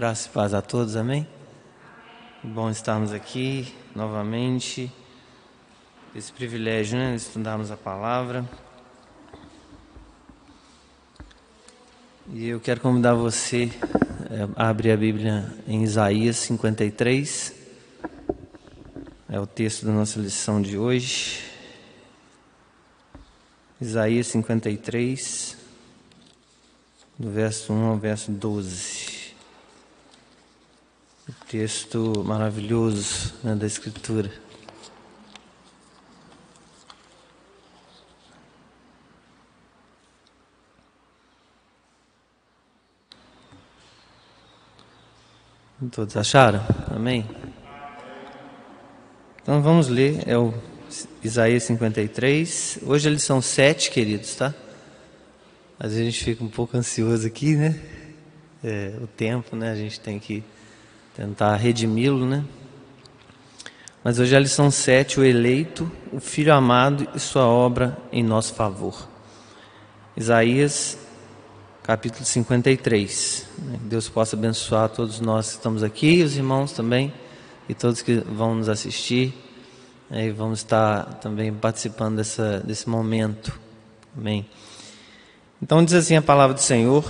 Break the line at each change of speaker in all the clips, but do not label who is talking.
Graça e paz a todos, amém? Bom estarmos aqui novamente. Esse privilégio, né, de estudarmos a palavra. E eu quero convidar você é, a abrir a Bíblia em Isaías 53. É o texto da nossa lição de hoje. Isaías 53, do verso 1 ao verso 12 texto maravilhoso né, da Escritura. Todos acharam? Amém? Então vamos ler, é o Isaías 53. Hoje eles são sete, queridos, tá? Às vezes a gente fica um pouco ansioso aqui, né? É, o tempo, né? A gente tem que tentar redimi-lo, né? Mas hoje é a lição 7, o eleito, o filho amado e sua obra em nosso favor. Isaías, capítulo 53. Né? Que Deus possa abençoar todos nós que estamos aqui, os irmãos também, e todos que vão nos assistir. Né? E vamos estar também participando dessa, desse momento. Amém. Então diz assim a palavra do Senhor,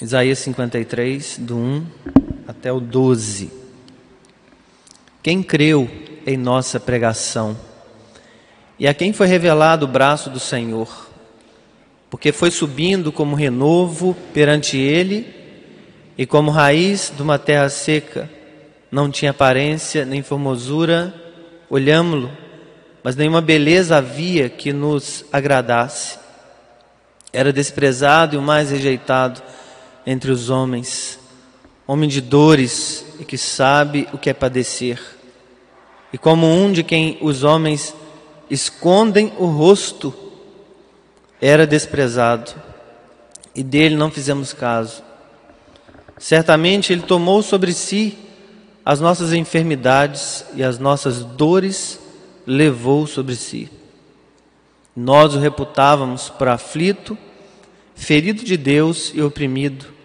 Isaías 53, do 1 até o 12. Quem creu em nossa pregação e a quem foi revelado o braço do Senhor, porque foi subindo como renovo perante ele e como raiz de uma terra seca, não tinha aparência nem formosura, olhámo-lo, mas nenhuma beleza havia que nos agradasse. Era desprezado e o mais rejeitado entre os homens homem de dores e que sabe o que é padecer. E como um de quem os homens escondem o rosto, era desprezado, e dele não fizemos caso. Certamente ele tomou sobre si as nossas enfermidades e as nossas dores levou sobre si. Nós o reputávamos por aflito, ferido de Deus e oprimido.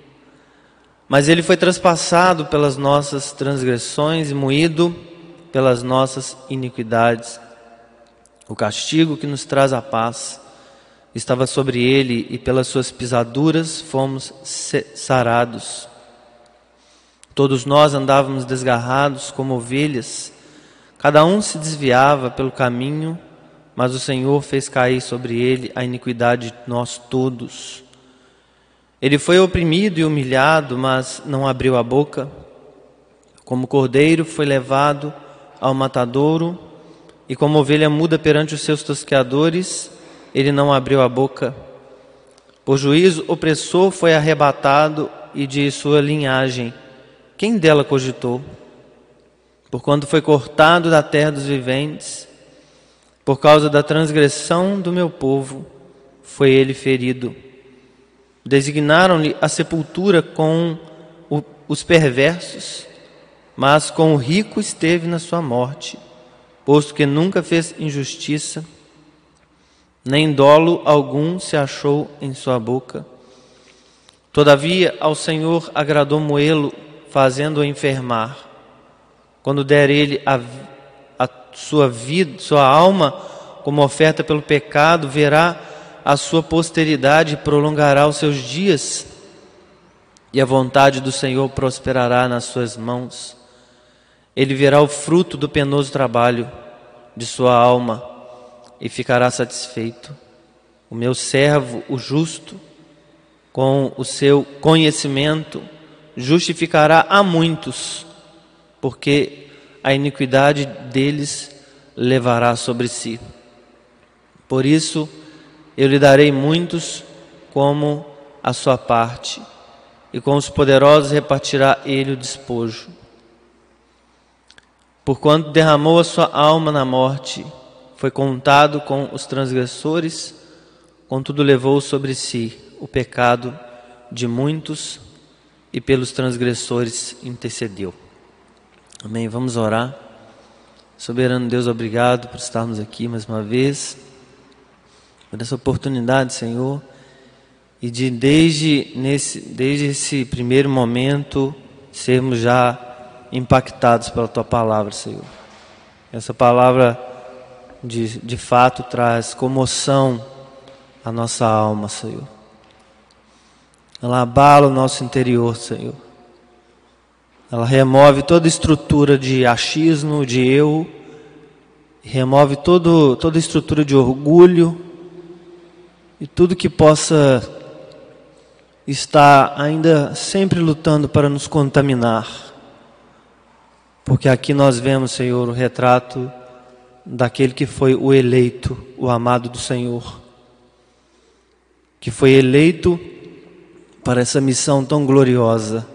Mas ele foi traspassado pelas nossas transgressões e moído pelas nossas iniquidades. O castigo que nos traz a paz estava sobre ele e pelas suas pisaduras fomos sarados. Todos nós andávamos desgarrados como ovelhas, cada um se desviava pelo caminho, mas o Senhor fez cair sobre ele a iniquidade de nós todos. Ele foi oprimido e humilhado, mas não abriu a boca. Como cordeiro foi levado ao matadouro, e como ovelha muda perante os seus tosqueadores, ele não abriu a boca. Por juízo opressor foi arrebatado, e de sua linhagem, quem dela cogitou? Porquanto foi cortado da terra dos viventes, por causa da transgressão do meu povo, foi ele ferido. Designaram-lhe a sepultura com o, os perversos, mas com o rico esteve na sua morte, posto que nunca fez injustiça, nem dolo algum se achou em sua boca. Todavia ao Senhor agradou moê-lo, fazendo-o enfermar. Quando der ele a, a sua vida, sua alma como oferta pelo pecado, verá a sua posteridade prolongará os seus dias, e a vontade do Senhor prosperará nas suas mãos. Ele verá o fruto do penoso trabalho de sua alma e ficará satisfeito. O meu servo, o justo, com o seu conhecimento, justificará a muitos, porque a iniquidade deles levará sobre si. Por isso, eu lhe darei muitos como a sua parte, e com os poderosos repartirá ele o despojo. Porquanto derramou a sua alma na morte, foi contado com os transgressores, contudo levou sobre si o pecado de muitos e pelos transgressores intercedeu. Amém. Vamos orar. Soberano Deus, obrigado por estarmos aqui mais uma vez por essa oportunidade, Senhor, e de desde, nesse, desde esse primeiro momento sermos já impactados pela tua palavra, Senhor. Essa palavra de, de fato traz comoção à nossa alma, Senhor. Ela abala o nosso interior, Senhor. Ela remove toda estrutura de achismo, de eu, remove todo, toda estrutura de orgulho e tudo que possa estar ainda sempre lutando para nos contaminar. Porque aqui nós vemos, Senhor, o retrato daquele que foi o eleito, o amado do Senhor, que foi eleito para essa missão tão gloriosa,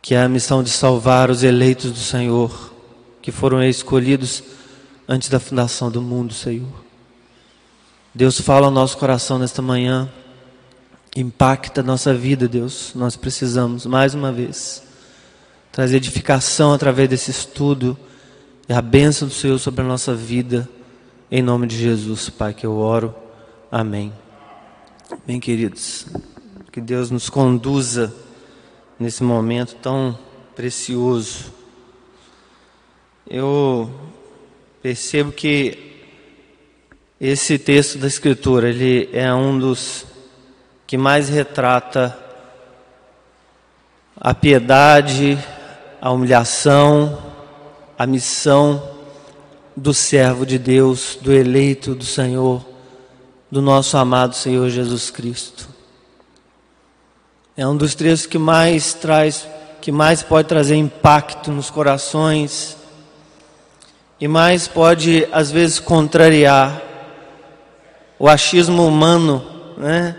que é a missão de salvar os eleitos do Senhor, que foram escolhidos antes da fundação do mundo, Senhor. Deus fala ao nosso coração nesta manhã, impacta a nossa vida, Deus. Nós precisamos, mais uma vez, trazer edificação através desse estudo e a bênção do Senhor sobre a nossa vida, em nome de Jesus, Pai, que eu oro. Amém. Bem, queridos, que Deus nos conduza nesse momento tão precioso. Eu percebo que esse texto da Escritura, ele é um dos que mais retrata a piedade, a humilhação, a missão do servo de Deus, do eleito do Senhor, do nosso amado Senhor Jesus Cristo. É um dos trechos que mais traz, que mais pode trazer impacto nos corações e mais pode às vezes contrariar o achismo humano, né?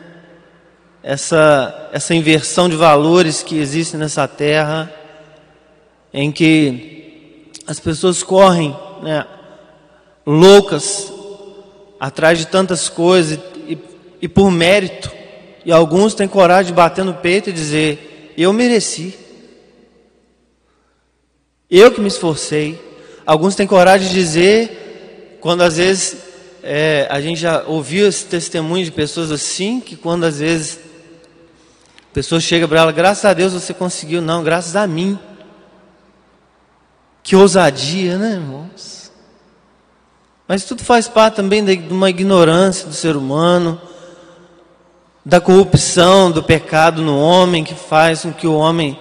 essa, essa inversão de valores que existe nessa terra, em que as pessoas correm né, loucas atrás de tantas coisas e, e por mérito, e alguns têm coragem de bater no peito e dizer: Eu mereci, eu que me esforcei. Alguns têm coragem de dizer, quando às vezes é, a gente já ouviu esse testemunho de pessoas assim, que quando às vezes a pessoa chega para ela, graças a Deus você conseguiu, não, graças a mim. Que ousadia, né, irmãos? Mas tudo faz parte também de uma ignorância do ser humano, da corrupção, do pecado no homem, que faz com que o homem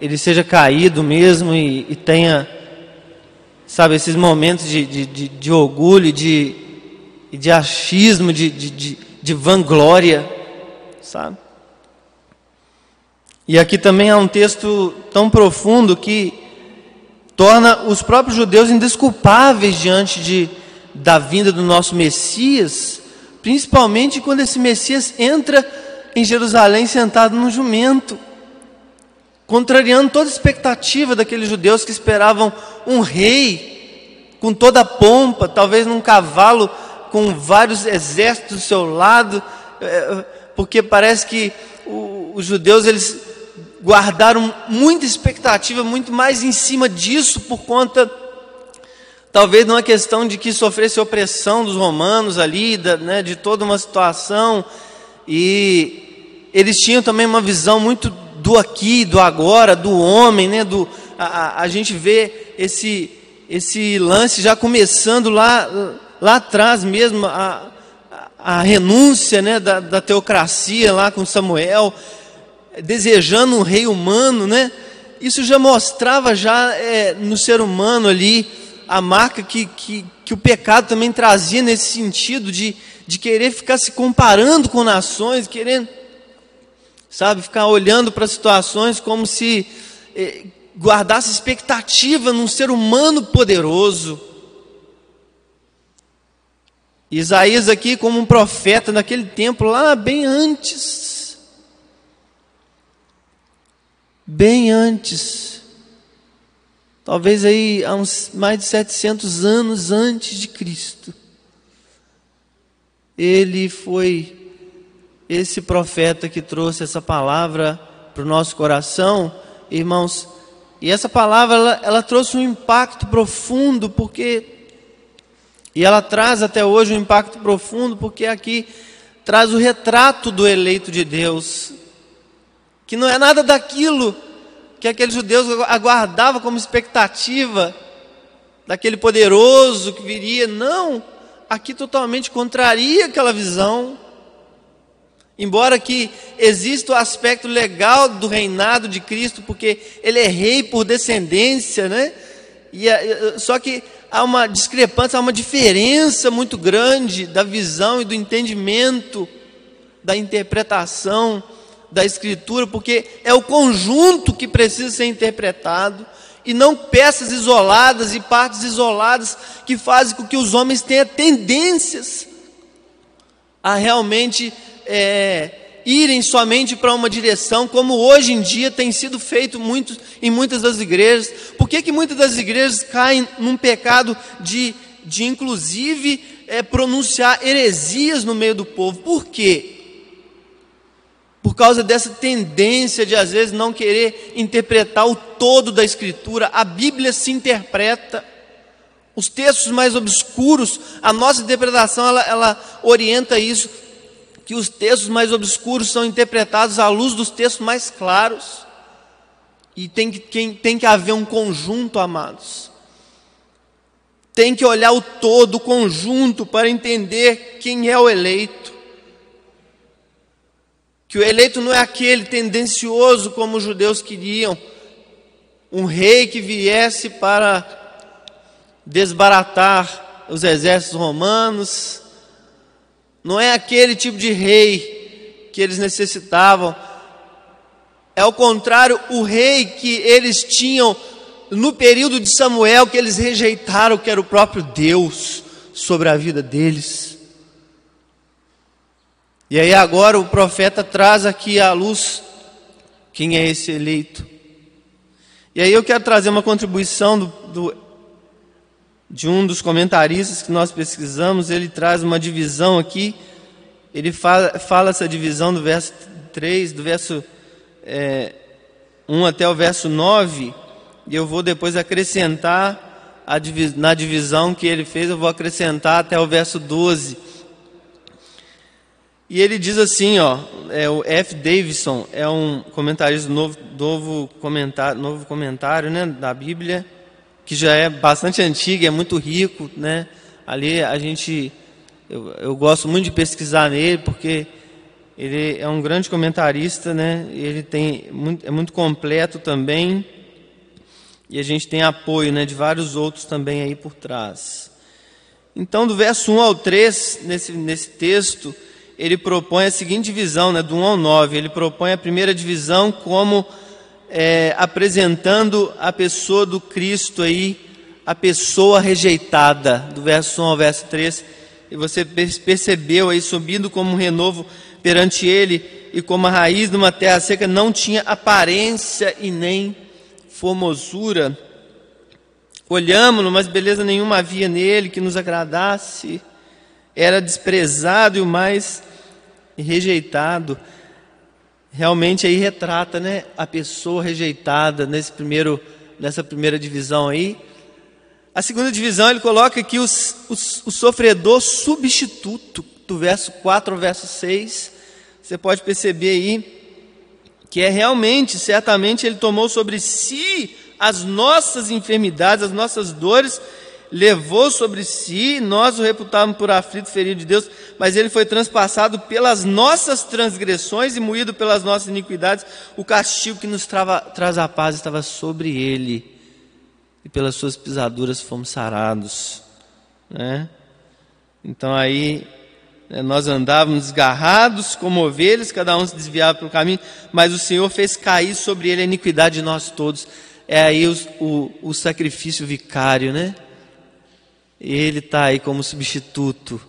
ele seja caído mesmo e, e tenha, sabe, esses momentos de, de, de, de orgulho, de, e de achismo, de, de, de, de vanglória, sabe? E aqui também há um texto tão profundo que torna os próprios judeus indesculpáveis diante de, da vinda do nosso Messias, principalmente quando esse Messias entra em Jerusalém sentado num jumento, contrariando toda a expectativa daqueles judeus que esperavam um rei com toda a pompa, talvez num cavalo com vários exércitos do seu lado, é, porque parece que os judeus eles guardaram muita expectativa, muito mais em cima disso por conta talvez não é questão de que sofresse opressão dos romanos ali, né, de toda uma situação, e eles tinham também uma visão muito do aqui, do agora, do homem, né, do, a, a gente vê esse, esse lance já começando lá lá atrás mesmo, a, a renúncia né, da, da teocracia lá com Samuel, desejando um rei humano, né? Isso já mostrava já é, no ser humano ali a marca que, que, que o pecado também trazia nesse sentido de, de querer ficar se comparando com nações, querendo, sabe, ficar olhando para situações como se é, guardasse expectativa num ser humano poderoso. Isaías aqui como um profeta naquele tempo lá bem antes. Bem antes. Talvez aí há uns mais de 700 anos antes de Cristo. Ele foi esse profeta que trouxe essa palavra para o nosso coração, irmãos. E essa palavra ela, ela trouxe um impacto profundo, porque e ela traz até hoje um impacto profundo, porque aqui traz o retrato do eleito de Deus, que não é nada daquilo que aqueles judeus aguardavam como expectativa, daquele poderoso que viria, não, aqui totalmente contraria aquela visão. Embora que exista o aspecto legal do reinado de Cristo, porque ele é rei por descendência, né? E, só que há uma discrepância, há uma diferença muito grande da visão e do entendimento, da interpretação da Escritura, porque é o conjunto que precisa ser interpretado e não peças isoladas e partes isoladas que fazem com que os homens tenham tendências a realmente é, irem somente para uma direção, como hoje em dia tem sido feito muito, em muitas das igrejas. Por que, que muitas das igrejas caem num pecado de, de inclusive, é, pronunciar heresias no meio do povo? Por quê? Por causa dessa tendência de, às vezes, não querer interpretar o todo da Escritura, a Bíblia se interpreta. Os textos mais obscuros, a nossa interpretação, ela, ela orienta isso que os textos mais obscuros são interpretados à luz dos textos mais claros. E tem que, tem que haver um conjunto, amados. Tem que olhar o todo, o conjunto, para entender quem é o eleito. Que o eleito não é aquele tendencioso como os judeus queriam, um rei que viesse para desbaratar os exércitos romanos, não é aquele tipo de rei que eles necessitavam. É ao contrário, o rei que eles tinham no período de Samuel, que eles rejeitaram, que era o próprio Deus sobre a vida deles. E aí agora o profeta traz aqui à luz quem é esse eleito. E aí eu quero trazer uma contribuição do, do de um dos comentaristas que nós pesquisamos, ele traz uma divisão aqui, ele fala, fala essa divisão do verso 3, do verso é, 1 até o verso 9, e eu vou depois acrescentar, na divisão que ele fez, eu vou acrescentar até o verso 12. E ele diz assim, ó, é, o F. Davidson é um comentarista novo, novo comentário, novo comentário né, da Bíblia, que já é bastante antigo, é muito rico, né? Ali a gente, eu, eu gosto muito de pesquisar nele, porque ele é um grande comentarista, né? Ele tem muito, é muito completo também, e a gente tem apoio, né, de vários outros também aí por trás. Então, do verso 1 ao 3, nesse, nesse texto, ele propõe a seguinte divisão, né, do 1 ao 9. Ele propõe a primeira divisão como é, apresentando a pessoa do Cristo aí, a pessoa rejeitada, do verso 1 ao verso 3, e você percebeu aí, subindo como um renovo perante ele, e como a raiz de uma terra seca, não tinha aparência e nem formosura. Olhamos-no, mas beleza nenhuma havia nele que nos agradasse, era desprezado e o mais rejeitado realmente aí retrata né, a pessoa rejeitada nesse primeiro, nessa primeira divisão aí. A segunda divisão ele coloca aqui os, os, o sofredor substituto, do verso 4 ao verso 6. Você pode perceber aí que é realmente, certamente, ele tomou sobre si as nossas enfermidades, as nossas dores, levou sobre si, nós o reputávamos por aflito, ferido de Deus, mas ele foi transpassado pelas nossas transgressões e moído pelas nossas iniquidades. O castigo que nos trava, traz a paz estava sobre ele, e pelas suas pisaduras fomos sarados. Né? Então aí né, nós andávamos desgarrados como ovelhas, cada um se desviava pelo caminho, mas o Senhor fez cair sobre ele a iniquidade de nós todos. É aí o, o, o sacrifício vicário, né? Ele está aí como substituto.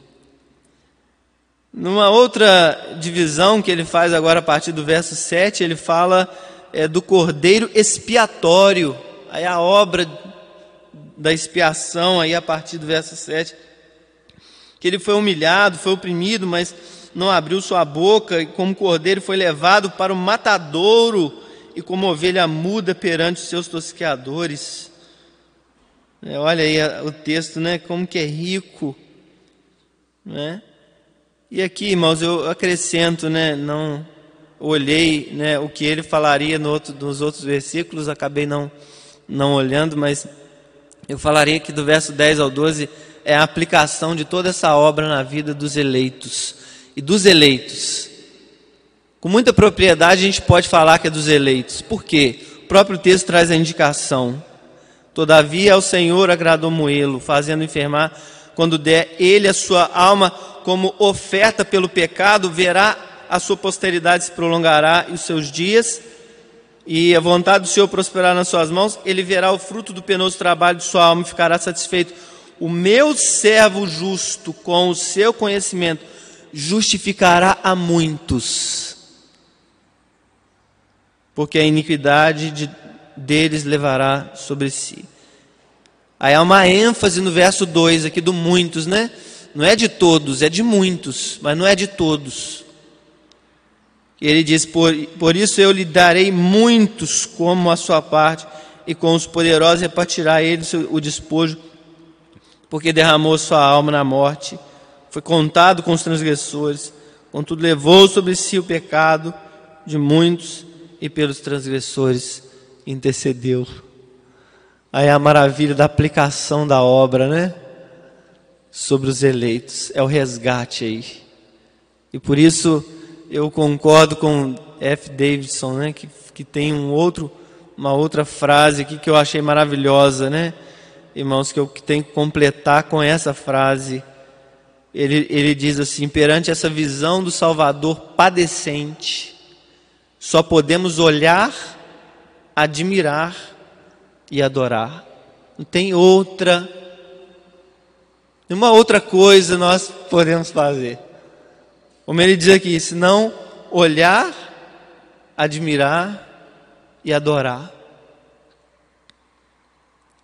Numa outra divisão que ele faz agora a partir do verso 7, ele fala é, do cordeiro expiatório. Aí a obra da expiação, aí a partir do verso 7, que ele foi humilhado, foi oprimido, mas não abriu sua boca, e como cordeiro foi levado para o matadouro, e como ovelha muda perante os seus tosqueadores. É, olha aí o texto, né? Como que é rico, né? E aqui, irmãos, eu acrescento, né, não olhei, né, o que ele falaria no outro, nos outros versículos, acabei não não olhando, mas eu falaria que do verso 10 ao 12 é a aplicação de toda essa obra na vida dos eleitos e dos eleitos. Com muita propriedade a gente pode falar que é dos eleitos. Por quê? O próprio texto traz a indicação. Todavia ao Senhor agradou Moelo, fazendo enfermar, quando der ele a sua alma como oferta pelo pecado, verá a sua posteridade se prolongará e os seus dias, e a vontade do Senhor prosperar nas suas mãos, ele verá o fruto do penoso trabalho de sua alma e ficará satisfeito. O meu servo justo, com o seu conhecimento, justificará a muitos, porque a iniquidade de, deles levará sobre si. Aí há uma ênfase no verso 2 aqui do muitos, né? Não é de todos, é de muitos, mas não é de todos. Ele diz: por, por isso eu lhe darei muitos como a sua parte, e com os poderosos repartirá ele o despojo, porque derramou sua alma na morte, foi contado com os transgressores, contudo levou sobre si o pecado de muitos e pelos transgressores intercedeu. Aí é a maravilha da aplicação da obra, né? Sobre os eleitos. É o resgate aí. E por isso eu concordo com F. Davidson, né? Que, que tem um outro, uma outra frase aqui que eu achei maravilhosa, né? Irmãos, que eu tenho que completar com essa frase. Ele, ele diz assim: perante essa visão do Salvador padecente, só podemos olhar, admirar e adorar. Não tem outra, nenhuma outra coisa nós podemos fazer. Como ele diz aqui, se não olhar, admirar e adorar.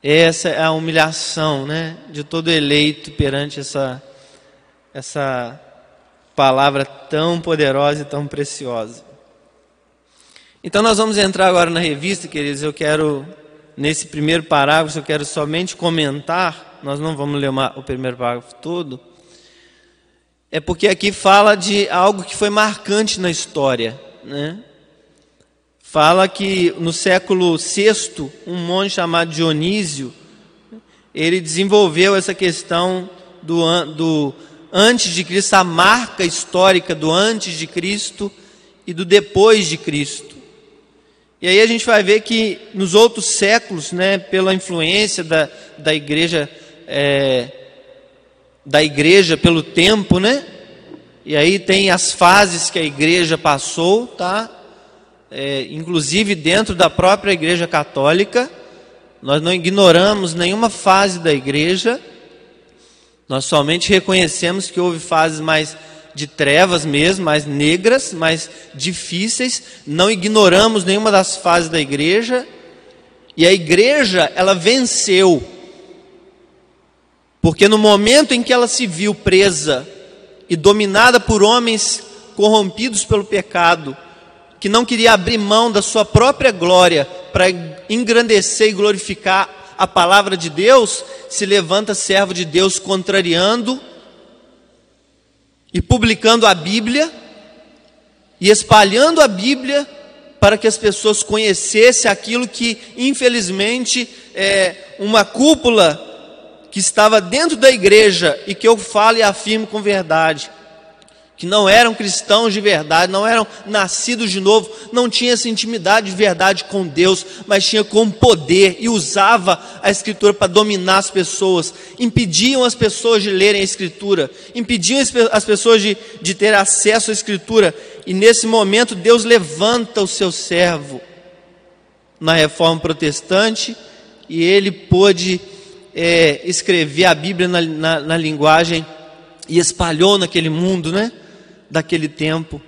Essa é a humilhação, né, de todo eleito perante essa essa palavra tão poderosa e tão preciosa. Então nós vamos entrar agora na revista, queridos. Eu quero nesse primeiro parágrafo, eu quero somente comentar, nós não vamos ler uma, o primeiro parágrafo todo, é porque aqui fala de algo que foi marcante na história. Né? Fala que no século VI, um monge chamado Dionísio, ele desenvolveu essa questão do, do antes de Cristo, a marca histórica do antes de Cristo e do depois de Cristo. E aí a gente vai ver que nos outros séculos, né, pela influência da, da igreja, é, da igreja pelo tempo, né? E aí tem as fases que a igreja passou, tá? É, inclusive dentro da própria igreja católica, nós não ignoramos nenhuma fase da igreja, nós somente reconhecemos que houve fases mais de trevas mesmo, mais negras, mais difíceis. Não ignoramos nenhuma das fases da igreja. E a igreja, ela venceu. Porque no momento em que ela se viu presa e dominada por homens corrompidos pelo pecado, que não queria abrir mão da sua própria glória para engrandecer e glorificar a palavra de Deus, se levanta servo de Deus contrariando e publicando a Bíblia e espalhando a Bíblia para que as pessoas conhecessem aquilo que, infelizmente, é uma cúpula que estava dentro da igreja e que eu falo e afirmo com verdade que não eram cristãos de verdade, não eram nascidos de novo, não tinha essa intimidade de verdade com Deus, mas tinha como poder e usava a Escritura para dominar as pessoas, impediam as pessoas de lerem a Escritura, impediam as pessoas de, de ter acesso à Escritura, e nesse momento Deus levanta o seu servo na reforma protestante, e ele pôde é, escrever a Bíblia na, na, na linguagem e espalhou naquele mundo, né? Daquele tempo.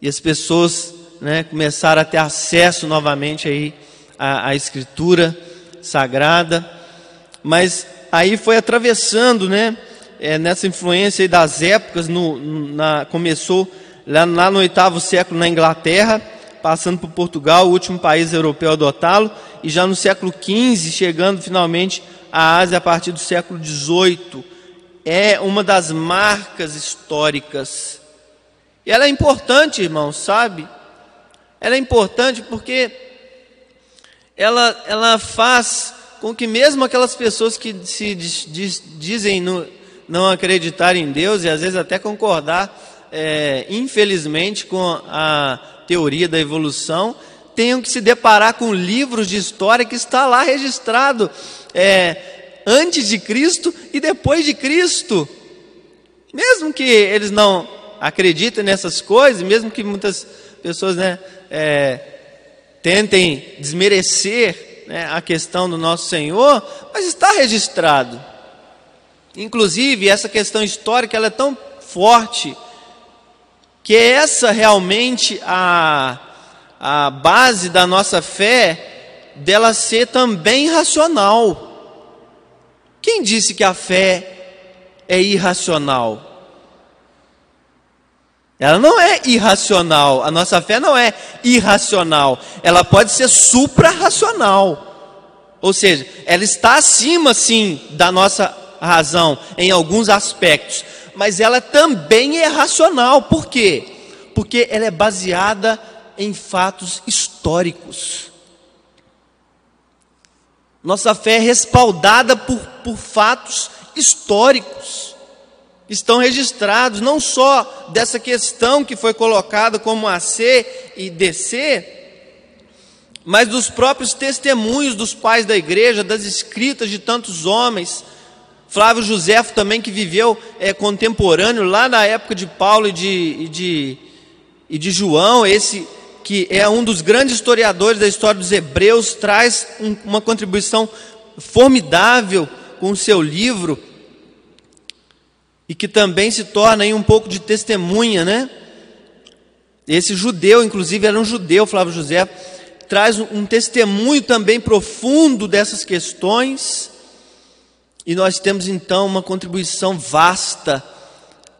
E as pessoas né, começaram a ter acesso novamente aí à, à Escritura Sagrada. Mas aí foi atravessando, né? É, nessa influência das épocas, no, na, começou lá, lá no oitavo século na Inglaterra, passando por Portugal, o último país europeu a adotá-lo, e já no século XV, chegando finalmente à Ásia a partir do século XVIII é uma das marcas históricas. E ela é importante, irmãos, sabe? Ela é importante porque ela, ela faz com que mesmo aquelas pessoas que se diz, diz, dizem no, não acreditar em Deus e às vezes até concordar, é, infelizmente, com a teoria da evolução, tenham que se deparar com livros de história que está lá registrado é, antes de Cristo e depois de Cristo. Mesmo que eles não acreditem nessas coisas, mesmo que muitas pessoas né, é, tentem desmerecer né, a questão do nosso Senhor, mas está registrado. Inclusive, essa questão histórica ela é tão forte que é essa realmente a, a base da nossa fé dela ser também racional. Quem disse que a fé é irracional? Ela não é irracional, a nossa fé não é irracional, ela pode ser suprarracional. Ou seja, ela está acima sim da nossa razão em alguns aspectos, mas ela também é racional. Por quê? Porque ela é baseada em fatos históricos. Nossa fé é respaldada por, por fatos históricos. Estão registrados não só dessa questão que foi colocada como AC e DC, mas dos próprios testemunhos dos pais da igreja, das escritas de tantos homens. Flávio Josefo também, que viveu é, contemporâneo lá na época de Paulo e de, e de, e de João, esse que é um dos grandes historiadores da história dos Hebreus, traz um, uma contribuição formidável com o seu livro e que também se torna aí um pouco de testemunha, né? Esse judeu, inclusive, era um judeu, Flávio José, traz um testemunho também profundo dessas questões, e nós temos então uma contribuição vasta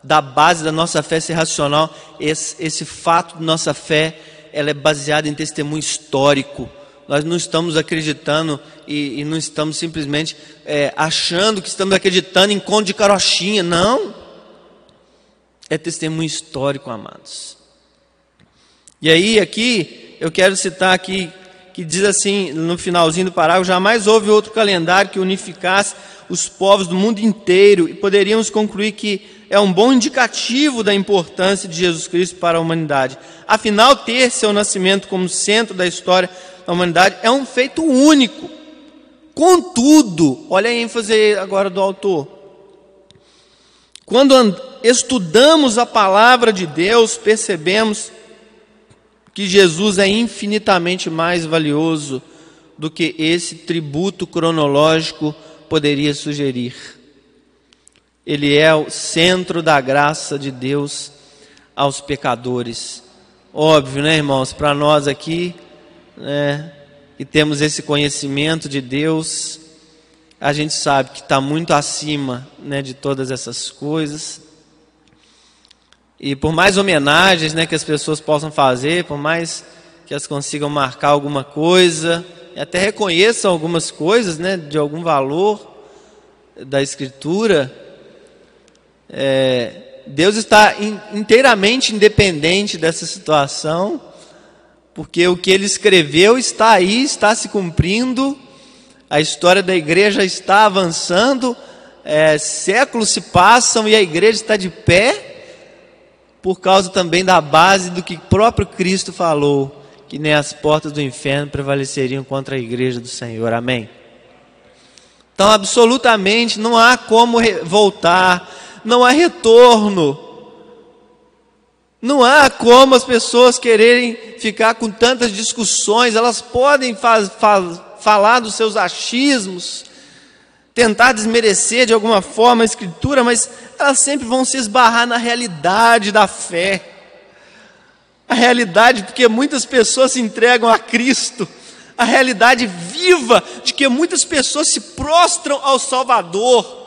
da base da nossa fé ser racional, esse, esse fato de nossa fé ela é baseada em testemunho histórico. Nós não estamos acreditando e, e não estamos simplesmente é, achando que estamos acreditando em conto de carochinha. Não. É testemunho histórico, amados. E aí, aqui, eu quero citar aqui, que diz assim, no finalzinho do parágrafo, jamais houve outro calendário que unificasse os povos do mundo inteiro, e poderíamos concluir que é um bom indicativo da importância de Jesus Cristo para a humanidade. Afinal, ter seu nascimento como centro da história da humanidade é um feito único. Contudo, olha a ênfase agora do autor. Quando estudamos a palavra de Deus, percebemos que Jesus é infinitamente mais valioso do que esse tributo cronológico poderia sugerir. Ele é o centro da graça de Deus aos pecadores. Óbvio, né, irmãos? Para nós aqui, né, temos esse conhecimento de Deus, a gente sabe que está muito acima né, de todas essas coisas. E por mais homenagens né, que as pessoas possam fazer, por mais que elas consigam marcar alguma coisa, e até reconheçam algumas coisas né, de algum valor da Escritura, é, Deus está in, inteiramente independente dessa situação, porque o que ele escreveu está aí, está se cumprindo, a história da igreja está avançando, é, séculos se passam e a igreja está de pé, por causa também da base do que próprio Cristo falou, que nem as portas do inferno prevaleceriam contra a igreja do Senhor. Amém. Então, absolutamente não há como voltar, não há retorno. Não há como as pessoas quererem ficar com tantas discussões, elas podem falar dos seus achismos, tentar desmerecer de alguma forma a Escritura, mas elas sempre vão se esbarrar na realidade da fé. A realidade, porque muitas pessoas se entregam a Cristo, a realidade viva de que muitas pessoas se prostram ao Salvador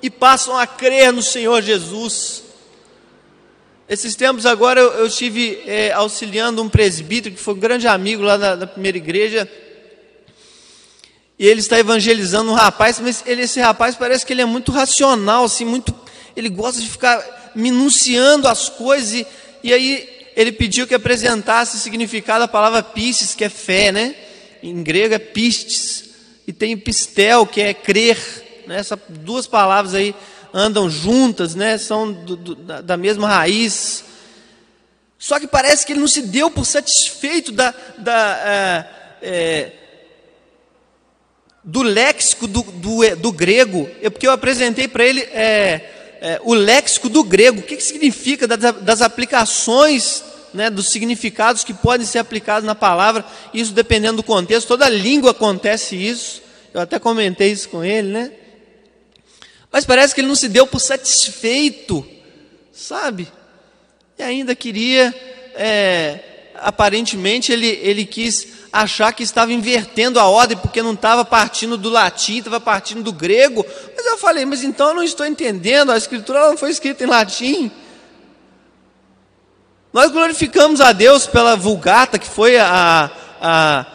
e passam a crer no Senhor Jesus. Esses tempos agora eu, eu estive é, auxiliando um presbítero que foi um grande amigo lá da, da primeira igreja. E ele está evangelizando um rapaz, mas ele, esse rapaz parece que ele é muito racional, assim, muito, ele gosta de ficar minuciando as coisas. E, e aí ele pediu que apresentasse o significado da palavra pistes, que é fé, né? Em grego é pistes. E tem pistel, que é crer. Né? Essas duas palavras aí andam juntas, né? São do, do, da mesma raiz. Só que parece que ele não se deu por satisfeito da, da é, é, do léxico do, do, do, grego, é porque eu apresentei para ele é, é, o léxico do grego, o que, que significa das, das aplicações, né, dos significados que podem ser aplicados na palavra, isso dependendo do contexto, toda língua acontece isso, eu até comentei isso com ele, né? Mas parece que ele não se deu por satisfeito, sabe? E ainda queria, é, aparentemente, ele, ele quis achar que estava invertendo a ordem, porque não estava partindo do latim, estava partindo do grego. Mas eu falei, mas então eu não estou entendendo, a escritura não foi escrita em latim. Nós glorificamos a Deus pela Vulgata, que foi a, a,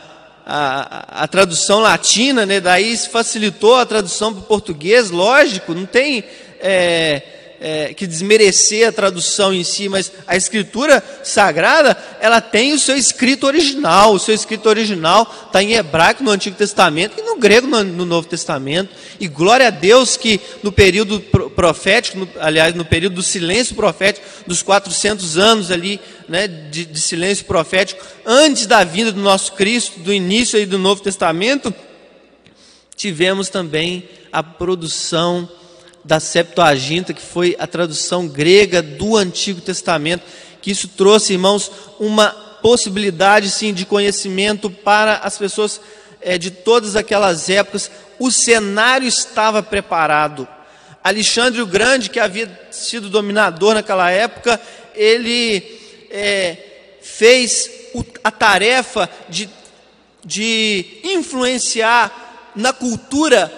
a, a tradução latina, né? daí facilitou a tradução para o português, lógico, não tem. É, é, que desmerecer a tradução em si, mas a escritura sagrada, ela tem o seu escrito original. O seu escrito original está em hebraico no Antigo Testamento e no grego no, no, Novo Testamento. E glória a Deus que no período profético, no, aliás, no período do silêncio profético, dos 400 anos ali, né, de, de silêncio profético, antes da vinda do nosso Cristo, do início aí do Novo Testamento, tivemos também a produção da Septuaginta, que foi a tradução grega do Antigo Testamento, que isso trouxe, irmãos, uma possibilidade sim de conhecimento para as pessoas é, de todas aquelas épocas. O cenário estava preparado. Alexandre o Grande, que havia sido dominador naquela época, ele é, fez a tarefa de, de influenciar na cultura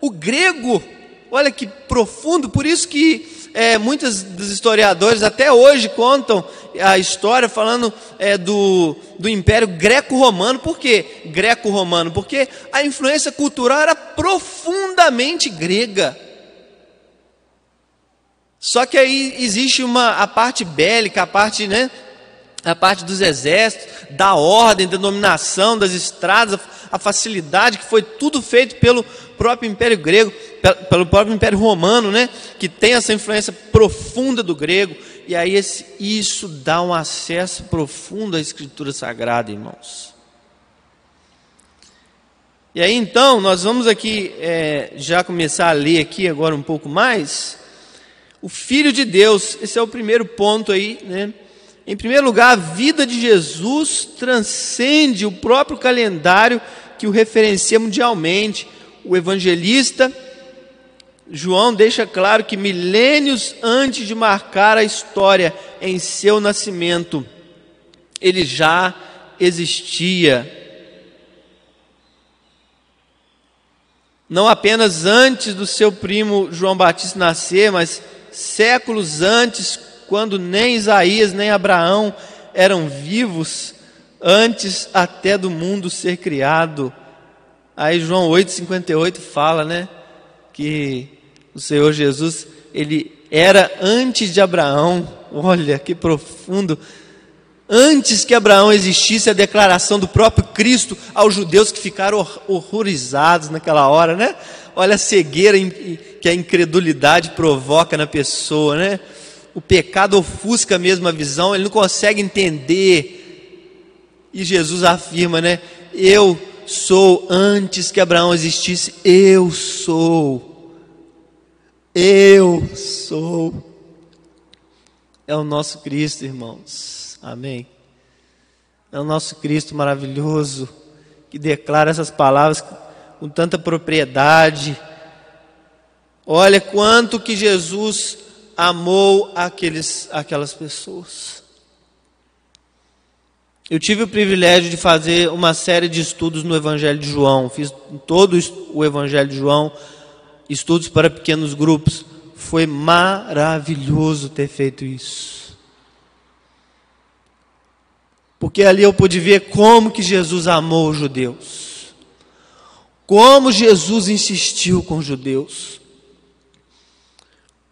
o grego Olha que profundo, por isso que é, muitos dos historiadores até hoje contam a história falando é, do, do Império Greco-Romano. Por que Greco-Romano? Porque a influência cultural era profundamente grega. Só que aí existe uma, a parte bélica, a parte, né, a parte dos exércitos, da ordem, da dominação, das estradas, a facilidade que foi tudo feito pelo próprio Império Grego, pelo próprio Império Romano, né, que tem essa influência profunda do grego, e aí esse, isso dá um acesso profundo à Escritura Sagrada, irmãos. E aí então, nós vamos aqui é, já começar a ler aqui agora um pouco mais. O Filho de Deus, esse é o primeiro ponto aí, né? Em primeiro lugar, a vida de Jesus transcende o próprio calendário que o referencia mundialmente. O evangelista João deixa claro que milênios antes de marcar a história em seu nascimento, ele já existia. Não apenas antes do seu primo João Batista nascer, mas séculos antes, quando nem Isaías nem Abraão eram vivos, antes até do mundo ser criado. Aí João 8,58 fala, né? Que o Senhor Jesus, ele era antes de Abraão. Olha que profundo. Antes que Abraão existisse a declaração do próprio Cristo aos judeus que ficaram horrorizados naquela hora, né? Olha a cegueira que a incredulidade provoca na pessoa, né? O pecado ofusca mesmo a visão, ele não consegue entender. E Jesus afirma, né? Eu sou antes que Abraão existisse, eu sou. Eu sou. É o nosso Cristo, irmãos. Amém. É o nosso Cristo maravilhoso que declara essas palavras com tanta propriedade. Olha quanto que Jesus amou aqueles, aquelas pessoas. Eu tive o privilégio de fazer uma série de estudos no Evangelho de João. Fiz todo o Evangelho de João estudos para pequenos grupos. Foi maravilhoso ter feito isso. Porque ali eu pude ver como que Jesus amou os judeus. Como Jesus insistiu com os judeus.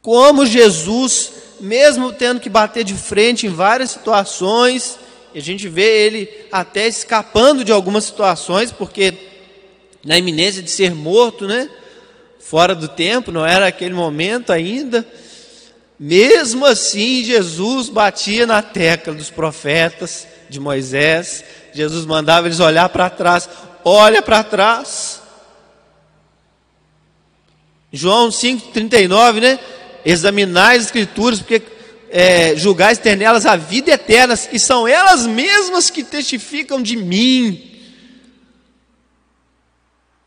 Como Jesus, mesmo tendo que bater de frente em várias situações, a gente vê ele até escapando de algumas situações, porque na iminência de ser morto, né? Fora do tempo, não era aquele momento ainda. Mesmo assim, Jesus batia na tecla dos profetas de Moisés. Jesus mandava eles olhar para trás. Olha para trás. João 5,39, né? Examinar as escrituras, porque é, julgais ter nelas a vida eterna, e são elas mesmas que testificam de mim.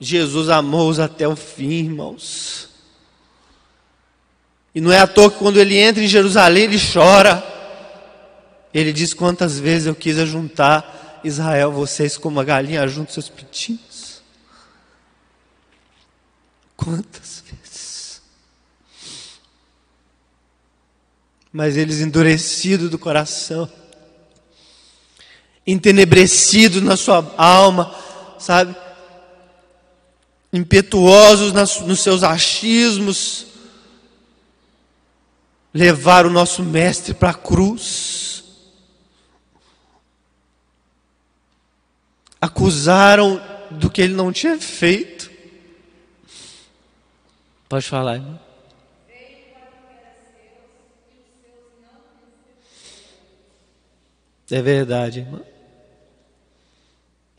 Jesus amou-os até o fim, irmãos. E não é à toa que quando ele entra em Jerusalém, ele chora. Ele diz: Quantas vezes eu quis juntar Israel, vocês como a galinha junto seus pitinhos? Quantas vezes? Mas eles endurecidos do coração, entenebrecidos na sua alma, sabe? Impetuosos nos seus achismos, levar o nosso mestre para a cruz. Acusaram do que ele não tinha feito. Pode falar, irmão. É verdade, irmão.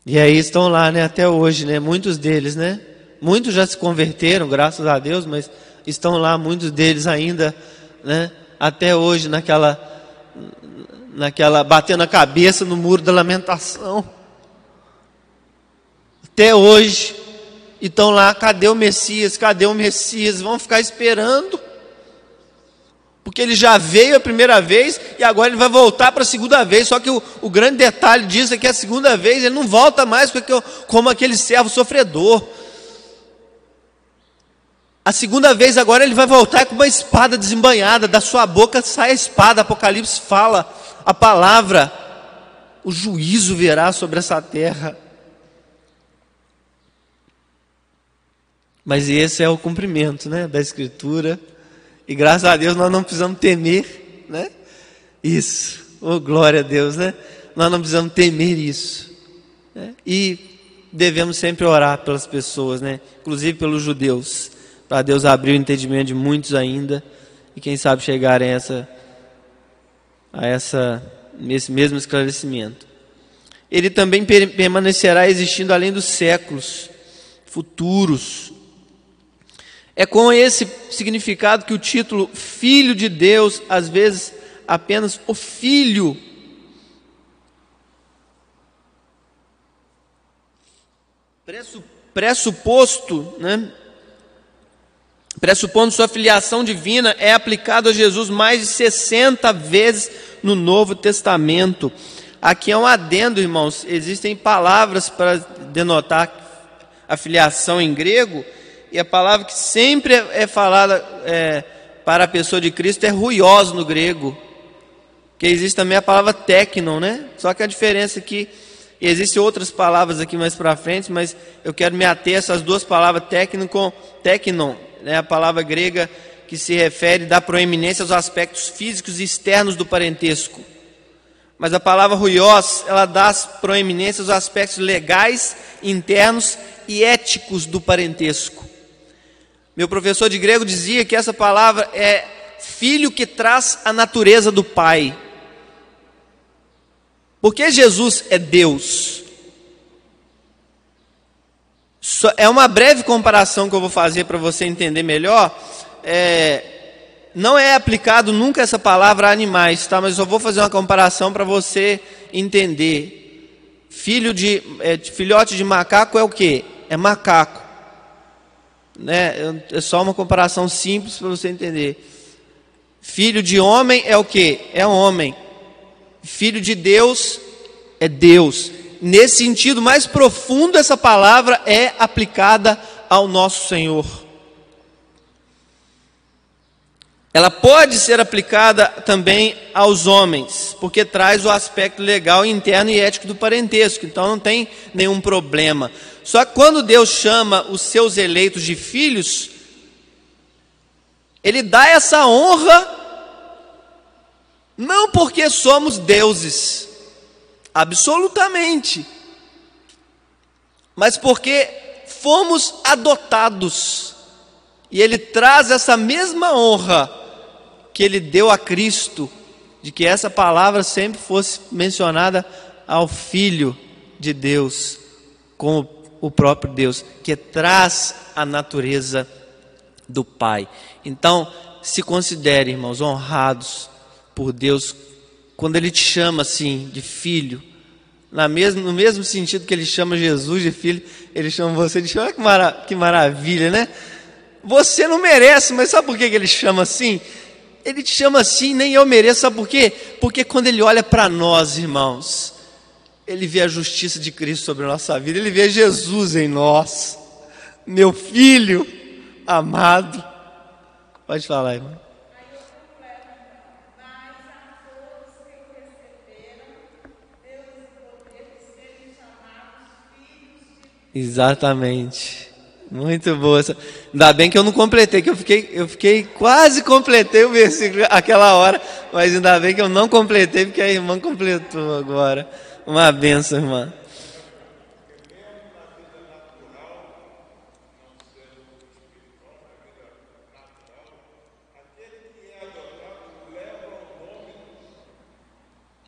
E aí estão lá, né, até hoje, né, muitos deles, né? Muitos já se converteram, graças a Deus, mas estão lá muitos deles ainda né? Até hoje naquela naquela batendo a cabeça no muro da lamentação. Até hoje estão lá, cadê o Messias? Cadê o Messias? Vão ficar esperando. Porque ele já veio a primeira vez e agora ele vai voltar para a segunda vez. Só que o, o, grande detalhe disso é que a segunda vez ele não volta mais como aquele servo sofredor. A segunda vez agora ele vai voltar com uma espada desembanhada, da sua boca sai a espada, Apocalipse fala a palavra, o juízo virá sobre essa terra. Mas esse é o cumprimento, né, da escritura. E graças a Deus nós não precisamos temer, né? Isso. Oh, glória a Deus, né? Nós não precisamos temer isso. Né? E devemos sempre orar pelas pessoas, né? Inclusive pelos judeus para Deus abrir o entendimento de muitos ainda e quem sabe chegar a essa a essa esse mesmo esclarecimento. Ele também permanecerá existindo além dos séculos futuros. É com esse significado que o título Filho de Deus, às vezes apenas o Filho, pressuposto, né? Pressupondo sua filiação divina, é aplicado a Jesus mais de 60 vezes no Novo Testamento. Aqui é um adendo, irmãos. Existem palavras para denotar a filiação em grego, e a palavra que sempre é falada é, para a pessoa de Cristo é ruios no grego. Que existe também a palavra tecnon, né? Só que a diferença é existem outras palavras aqui mais para frente, mas eu quero me ater a essas duas palavras, tecnon com tecnon, né, a palavra grega que se refere, dá proeminência aos aspectos físicos e externos do parentesco. Mas a palavra ruios, ela dá proeminência aos aspectos legais, internos e éticos do parentesco. Meu professor de grego dizia que essa palavra é filho que traz a natureza do pai. Porque Jesus é Deus. É uma breve comparação que eu vou fazer para você entender melhor. É, não é aplicado nunca essa palavra a animais, tá? Mas eu vou fazer uma comparação para você entender. Filho de, é, filhote de macaco é o que? É macaco. Né? É só uma comparação simples para você entender. Filho de homem é o que? É homem. Filho de Deus é Deus. Nesse sentido mais profundo, essa palavra é aplicada ao nosso Senhor. ela pode ser aplicada também aos homens, porque traz o aspecto legal, interno e ético do parentesco, então não tem nenhum problema. Só que quando Deus chama os seus eleitos de filhos, Ele dá essa honra, não porque somos deuses, absolutamente, mas porque fomos adotados, e Ele traz essa mesma honra que ele deu a Cristo, de que essa palavra sempre fosse mencionada ao Filho de Deus, como o próprio Deus, que traz a natureza do Pai. Então, se considere, irmãos, honrados por Deus, quando Ele te chama assim, de filho, na mesmo, no mesmo sentido que Ele chama Jesus de filho, Ele chama você de filho. Olha que, mara, que maravilha, né? Você não merece, mas sabe por que Ele chama assim? Ele te chama assim, nem eu mereço, sabe por quê? Porque quando ele olha para nós, irmãos, ele vê a justiça de Cristo sobre a nossa vida, ele vê Jesus em nós, meu filho amado. Pode falar, irmão. Exatamente. Muito boa. Ainda bem que eu não completei, que eu fiquei, eu fiquei quase completei o versículo aquela hora, mas ainda bem que eu não completei, porque a irmã completou agora. Uma benção, irmã.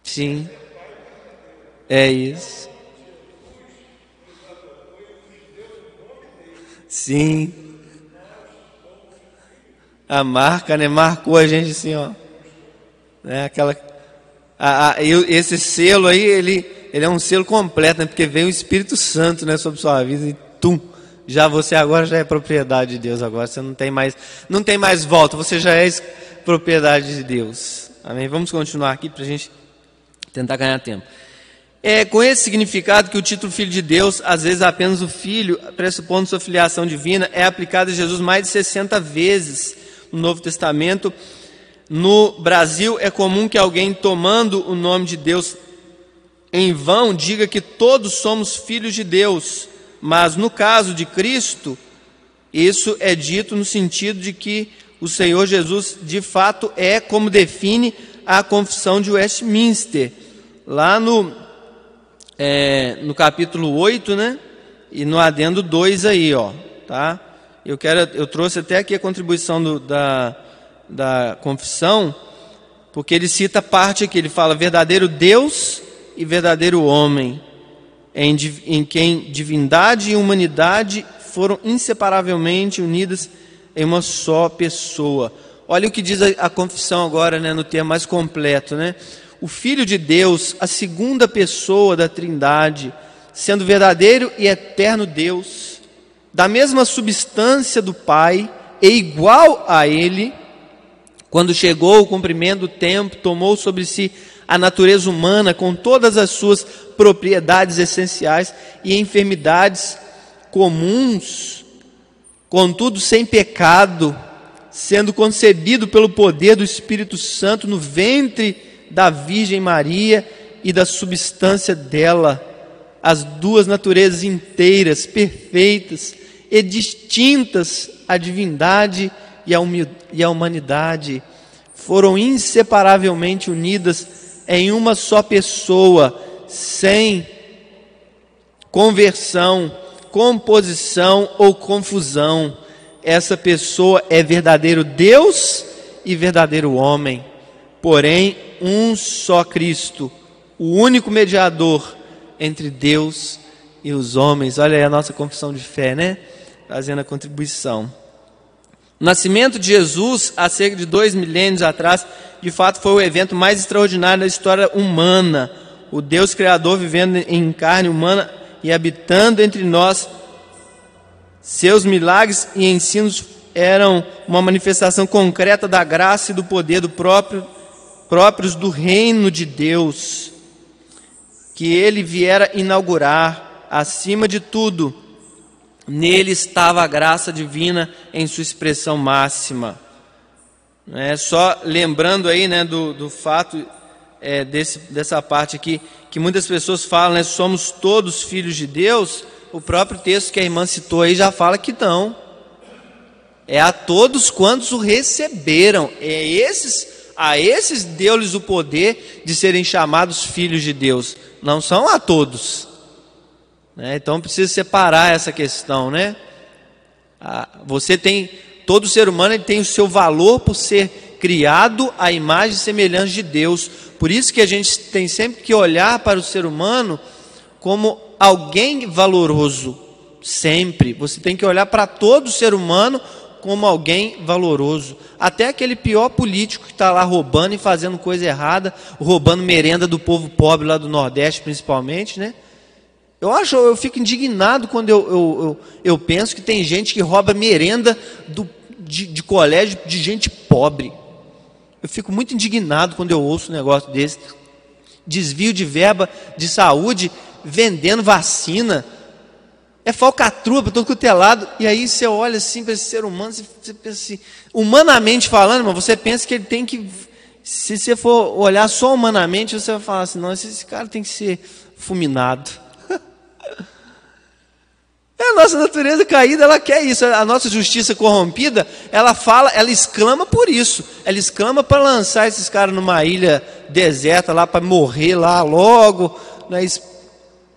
Sim. É isso. Sim. A marca, né? Marcou a gente assim, ó. Né? Aquela, a, a, esse selo aí, ele, ele é um selo completo, né? Porque vem o Espírito Santo, né? Sobre sua vida e tum. Já você agora já é propriedade de Deus. Agora você não tem mais, não tem mais volta. Você já é propriedade de Deus. Amém? Vamos continuar aqui para a gente tentar ganhar tempo. É com esse significado que o título Filho de Deus, às vezes apenas o Filho, pressupondo sua filiação divina, é aplicado a Jesus mais de 60 vezes no Novo Testamento. No Brasil é comum que alguém tomando o nome de Deus em vão diga que todos somos filhos de Deus, mas no caso de Cristo, isso é dito no sentido de que o Senhor Jesus de fato é como define a confissão de Westminster. Lá no é, no capítulo 8, né? E no adendo 2 aí, ó, tá? Eu quero, eu trouxe até aqui a contribuição do, da, da confissão, porque ele cita parte aqui, ele fala verdadeiro Deus e verdadeiro homem, em, em quem divindade e humanidade foram inseparavelmente unidas em uma só pessoa. Olha o que diz a, a confissão agora, né, no termo mais completo, né? O Filho de Deus, a segunda pessoa da Trindade, sendo verdadeiro e eterno Deus, da mesma substância do Pai e igual a Ele, quando chegou o cumprimento do tempo, tomou sobre si a natureza humana com todas as suas propriedades essenciais e enfermidades comuns, contudo sem pecado, sendo concebido pelo poder do Espírito Santo no ventre da Virgem Maria e da substância dela, as duas naturezas inteiras, perfeitas e distintas, a divindade e a humanidade, foram inseparavelmente unidas em uma só pessoa, sem conversão, composição ou confusão. Essa pessoa é verdadeiro Deus e verdadeiro homem porém um só Cristo, o único mediador entre Deus e os homens. Olha aí a nossa confissão de fé, né? Fazendo a contribuição. O nascimento de Jesus, há cerca de dois milênios atrás, de fato foi o evento mais extraordinário da história humana. O Deus Criador vivendo em carne humana e habitando entre nós. Seus milagres e ensinos eram uma manifestação concreta da graça e do poder do próprio próprios do reino de Deus, que ele viera inaugurar, acima de tudo, nele estava a graça divina em sua expressão máxima. É, só lembrando aí né, do, do fato é, desse, dessa parte aqui, que muitas pessoas falam, né, somos todos filhos de Deus, o próprio texto que a irmã citou aí já fala que não. É a todos quantos o receberam. É esses, a esses deu-lhes o poder de serem chamados filhos de Deus. Não são a todos. Né? Então precisa separar essa questão, né? Você tem todo ser humano tem o seu valor por ser criado à imagem e semelhança de Deus. Por isso que a gente tem sempre que olhar para o ser humano como alguém valoroso. Sempre. Você tem que olhar para todo ser humano como alguém valoroso. Até aquele pior político que está lá roubando e fazendo coisa errada, roubando merenda do povo pobre lá do Nordeste, principalmente, né? Eu acho, eu fico indignado quando eu, eu, eu, eu penso que tem gente que rouba merenda do, de, de colégio de gente pobre. Eu fico muito indignado quando eu ouço um negócio desse. Desvio de verba de saúde, vendendo vacina. É falcatrua para todo é lado. E aí você olha assim para esse ser humano, você pensa assim, humanamente falando, mas você pensa que ele tem que. Se você for olhar só humanamente, você vai falar assim, não, esse cara tem que ser fulminado. É a nossa natureza caída, ela quer isso. A nossa justiça corrompida, ela fala, ela exclama por isso. Ela exclama para lançar esses caras numa ilha deserta lá para morrer lá logo. Né?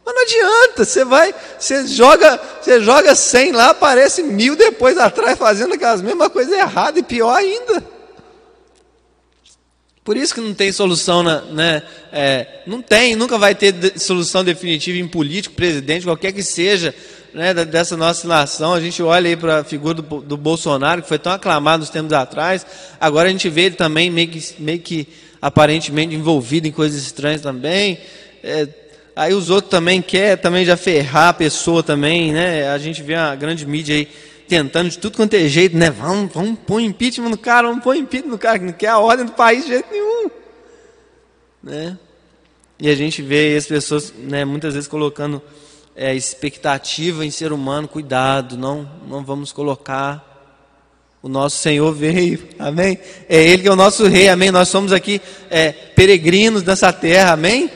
Mas não adianta, você vai, você joga, você joga 100 lá, aparece mil depois atrás fazendo aquelas mesmas coisas erradas e pior ainda. Por isso que não tem solução, na, né? É, não tem, nunca vai ter solução definitiva em político, presidente, qualquer que seja né, dessa nossa nação. A gente olha aí para a figura do, do, Bolsonaro, que foi tão aclamado nos tempos atrás. Agora a gente vê ele também meio que, meio que aparentemente envolvido em coisas estranhas também. É, aí os outros também quer também já ferrar a pessoa também, né? A gente vê a grande mídia aí tentando de tudo quanto é jeito, né? Vamos, vamos pôr impeachment no cara, vamos pôr impeachment no cara, que não quer a ordem do país de jeito nenhum. Né? E a gente vê as pessoas né, muitas vezes colocando é, expectativa em ser humano, cuidado, não, não vamos colocar. O nosso Senhor veio, amém? É Ele que é o nosso Rei, amém? Nós somos aqui é, peregrinos nessa terra, amém?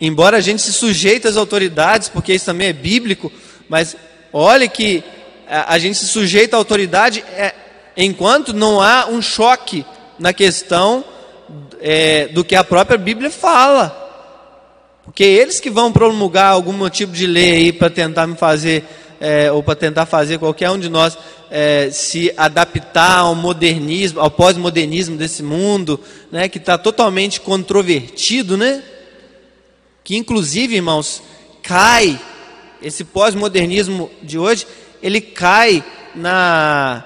Embora a gente se sujeite às autoridades, porque isso também é bíblico, mas olhe que a, a gente se sujeita à autoridade é, enquanto não há um choque na questão é, do que a própria Bíblia fala. Porque eles que vão promulgar algum tipo de lei aí para tentar me fazer, é, ou para tentar fazer qualquer um de nós é, se adaptar ao modernismo, ao pós-modernismo desse mundo, né, que está totalmente controvertido, né? Que inclusive, irmãos, cai, esse pós-modernismo de hoje, ele cai na.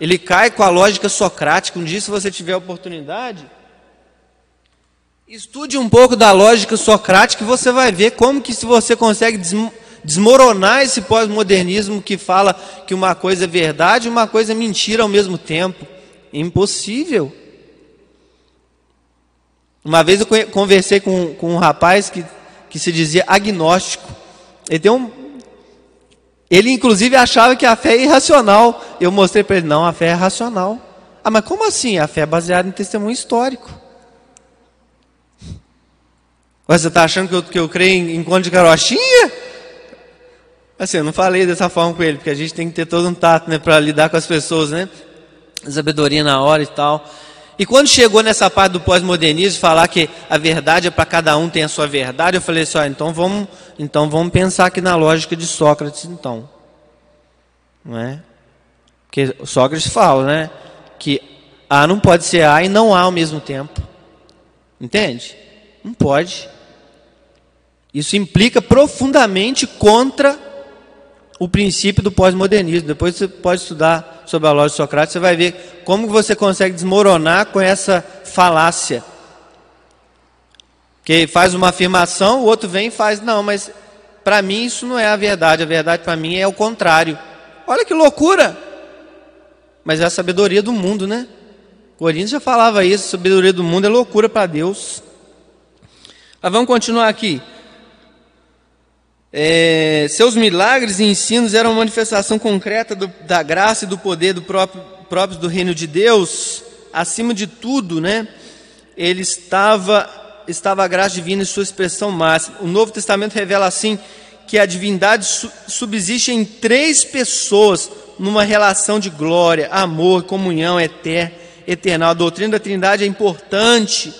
Ele cai com a lógica socrática. Um dia, se você tiver oportunidade, Estude um pouco da lógica socrática e você vai ver como que se você consegue desmoronar esse pós-modernismo que fala que uma coisa é verdade e uma coisa é mentira ao mesmo tempo. Impossível. Uma vez eu conversei com, com um rapaz que, que se dizia agnóstico. Ele tem um, ele inclusive achava que a fé é irracional. Eu mostrei para ele, não, a fé é racional. Ah, mas como assim? A fé é baseada em testemunho histórico. Você está achando que eu, que eu creio em encontro de carochinha? Assim, eu não falei dessa forma com ele, porque a gente tem que ter todo um tato né, para lidar com as pessoas, né? Sabedoria na hora e tal. E quando chegou nessa parte do pós-modernismo, falar que a verdade é para cada um tem a sua verdade, eu falei assim, ó, então vamos, então vamos pensar aqui na lógica de Sócrates, então. Não é? Porque Sócrates fala, né? Que A não pode ser A e não A ao mesmo tempo. Entende? Não pode. Isso implica profundamente contra o princípio do pós-modernismo. Depois você pode estudar sobre a lógica Socrates, você vai ver como você consegue desmoronar com essa falácia. Que faz uma afirmação, o outro vem e faz, não, mas para mim isso não é a verdade, a verdade para mim é o contrário. Olha que loucura! Mas é a sabedoria do mundo, né? Coríntios já falava isso, sabedoria do mundo é loucura para Deus. Mas vamos continuar aqui. É, seus milagres e ensinos eram uma manifestação concreta do, da graça e do poder do próprio, próprio do reino de Deus. acima de tudo, né, ele estava, estava a graça divina em sua expressão máxima. O Novo Testamento revela assim que a divindade subsiste em três pessoas numa relação de glória, amor, comunhão eterna, eternal. A doutrina da Trindade é importante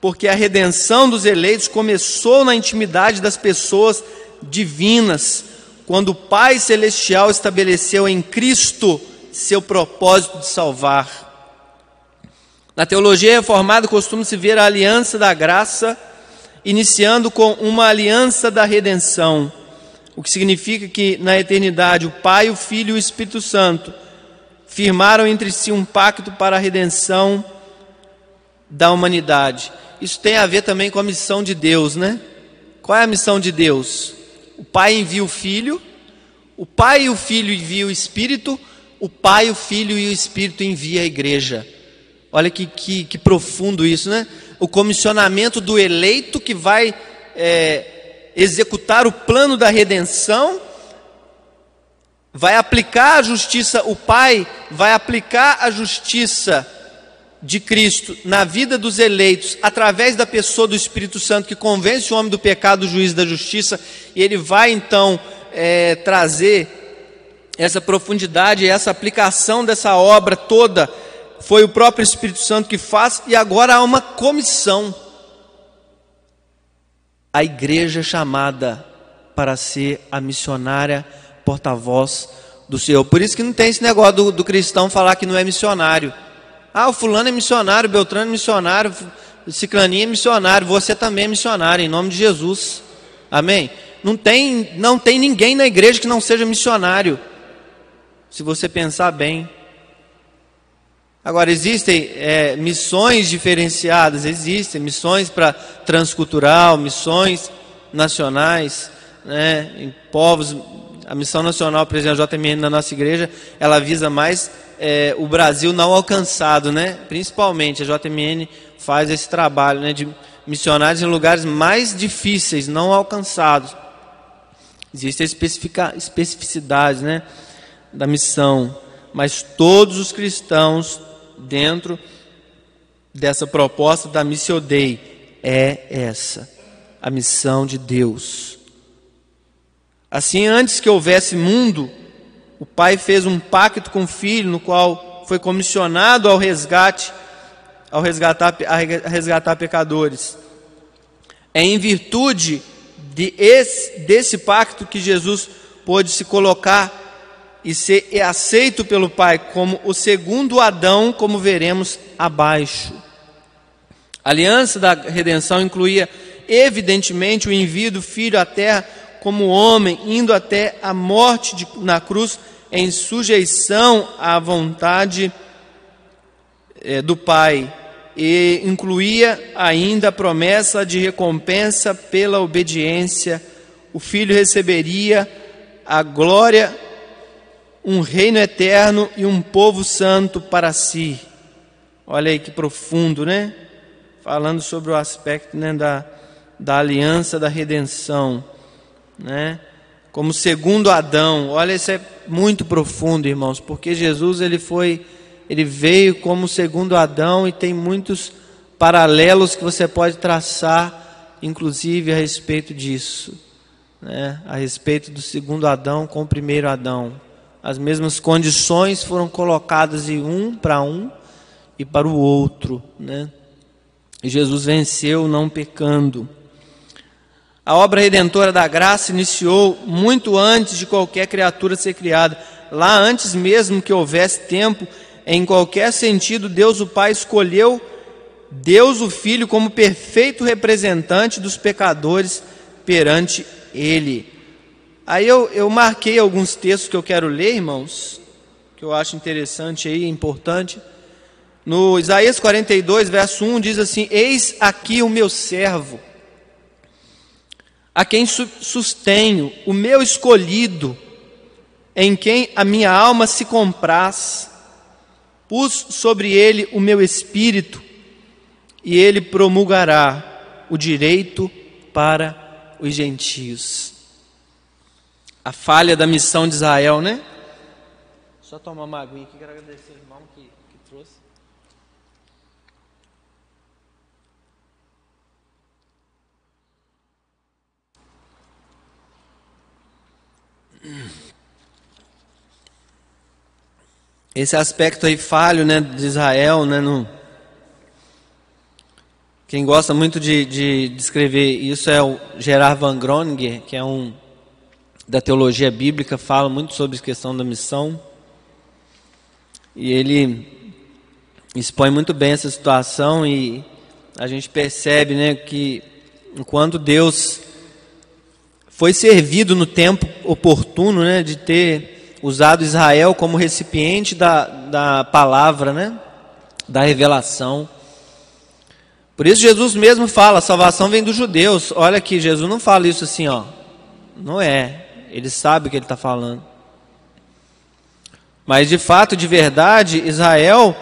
porque a redenção dos eleitos começou na intimidade das pessoas divinas, quando o Pai Celestial estabeleceu em Cristo seu propósito de salvar. Na teologia reformada costuma-se ver a aliança da graça iniciando com uma aliança da redenção, o que significa que na eternidade o Pai, o Filho e o Espírito Santo firmaram entre si um pacto para a redenção da humanidade. Isso tem a ver também com a missão de Deus, né? Qual é a missão de Deus? O Pai envia o Filho, o Pai e o Filho enviam o Espírito, o Pai, o Filho e o Espírito envia a igreja. Olha que, que, que profundo isso, né? O comissionamento do eleito que vai é, executar o plano da redenção, vai aplicar a justiça, o Pai vai aplicar a justiça de Cristo na vida dos eleitos, através da pessoa do Espírito Santo que convence o homem do pecado, do juízo e da justiça, e ele vai então é, trazer essa profundidade, essa aplicação dessa obra toda, foi o próprio Espírito Santo que faz, e agora há uma comissão. A igreja chamada para ser a missionária porta-voz do Senhor. Por isso que não tem esse negócio do, do cristão falar que não é missionário. Ah, o fulano é missionário, Beltrano é missionário, Ciclaninha é missionário, você também é missionário, em nome de Jesus. Amém? Não tem, não tem ninguém na igreja que não seja missionário. Se você pensar bem. Agora, existem é, missões diferenciadas, existem missões para transcultural, missões nacionais, né, em povos. A missão nacional, por exemplo, a JMN na nossa igreja, ela visa mais é, o Brasil não alcançado, né? Principalmente a JMN faz esse trabalho, né, de missionários em lugares mais difíceis, não alcançados. Existem especificidades, né, da missão, mas todos os cristãos dentro dessa proposta da Missio Dei é essa, a missão de Deus. Assim, antes que houvesse mundo, o pai fez um pacto com o filho, no qual foi comissionado ao resgate, ao resgatar, a resgatar pecadores. É em virtude de esse, desse pacto que Jesus pôde se colocar e ser aceito pelo Pai como o segundo Adão, como veremos abaixo. A aliança da redenção incluía, evidentemente, o envio do Filho à terra como homem, indo até a morte de, na cruz, em sujeição à vontade é, do Pai, e incluía ainda a promessa de recompensa pela obediência. O Filho receberia a glória, um reino eterno e um povo santo para si. Olha aí que profundo, né? Falando sobre o aspecto né, da, da aliança da redenção né? Como segundo Adão. Olha, isso é muito profundo, irmãos, porque Jesus ele foi, ele veio como segundo Adão e tem muitos paralelos que você pode traçar, inclusive a respeito disso, né? A respeito do segundo Adão com o primeiro Adão. As mesmas condições foram colocadas em um para um e para o outro, né? Jesus venceu não pecando. A obra redentora da graça iniciou muito antes de qualquer criatura ser criada. Lá antes mesmo que houvesse tempo, em qualquer sentido, Deus o Pai escolheu Deus o Filho como perfeito representante dos pecadores perante Ele. Aí eu, eu marquei alguns textos que eu quero ler, irmãos, que eu acho interessante aí, importante. No Isaías 42, verso 1, diz assim: Eis aqui o meu servo a quem sustenho, o meu escolhido, em quem a minha alma se compraz. Pus sobre ele o meu espírito, e ele promulgará o direito para os gentios. A falha da missão de Israel, né? Só tomar uma aguinha aqui, quero agradecer ao irmão que, que trouxe. Esse aspecto aí falho né, de Israel, né, no, quem gosta muito de, de descrever isso é o Gerard Van Groninger, que é um da teologia bíblica, fala muito sobre a questão da missão. E ele expõe muito bem essa situação e a gente percebe né, que enquanto Deus foi servido no tempo oportuno né, de ter usado Israel como recipiente da, da palavra, né? da revelação. Por isso Jesus mesmo fala, salvação vem dos judeus. Olha aqui, Jesus não fala isso assim, ó. Não é. Ele sabe o que ele está falando. Mas de fato, de verdade, Israel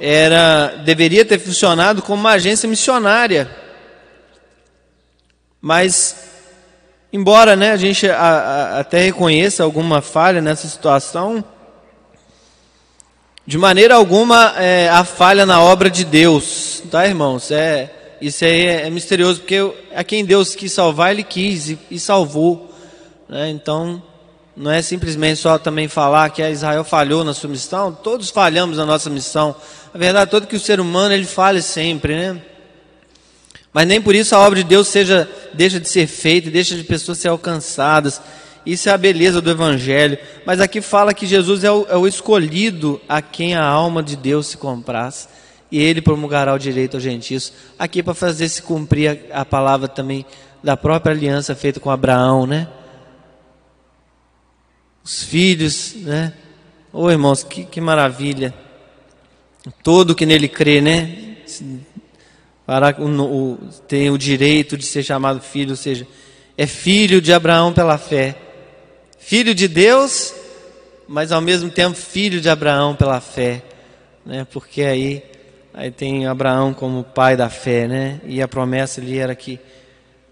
era deveria ter funcionado como uma agência missionária. Mas Embora né, a gente a, a, até reconheça alguma falha nessa situação, de maneira alguma é, a falha na obra de Deus, tá, irmãos? É, isso aí é, é misterioso, porque a quem Deus quis salvar, Ele quis e, e salvou. Né? Então, não é simplesmente só também falar que a Israel falhou na sua missão, todos falhamos na nossa missão. A verdade é que o ser humano ele falha sempre, né? Mas nem por isso a obra de Deus seja, deixa de ser feita, deixa de pessoas ser alcançadas. Isso é a beleza do Evangelho. Mas aqui fala que Jesus é o, é o escolhido a quem a alma de Deus se compraz. E ele promulgará o direito aos gentios. Aqui para fazer se cumprir a, a palavra também da própria aliança feita com Abraão, né? Os filhos, né? Ô oh, irmãos, que, que maravilha. Todo que nele crê, né? Para o, o, tem o direito de ser chamado filho, ou seja, é filho de Abraão pela fé. Filho de Deus, mas ao mesmo tempo filho de Abraão pela fé, né? Porque aí aí tem Abraão como pai da fé, né? E a promessa ali era que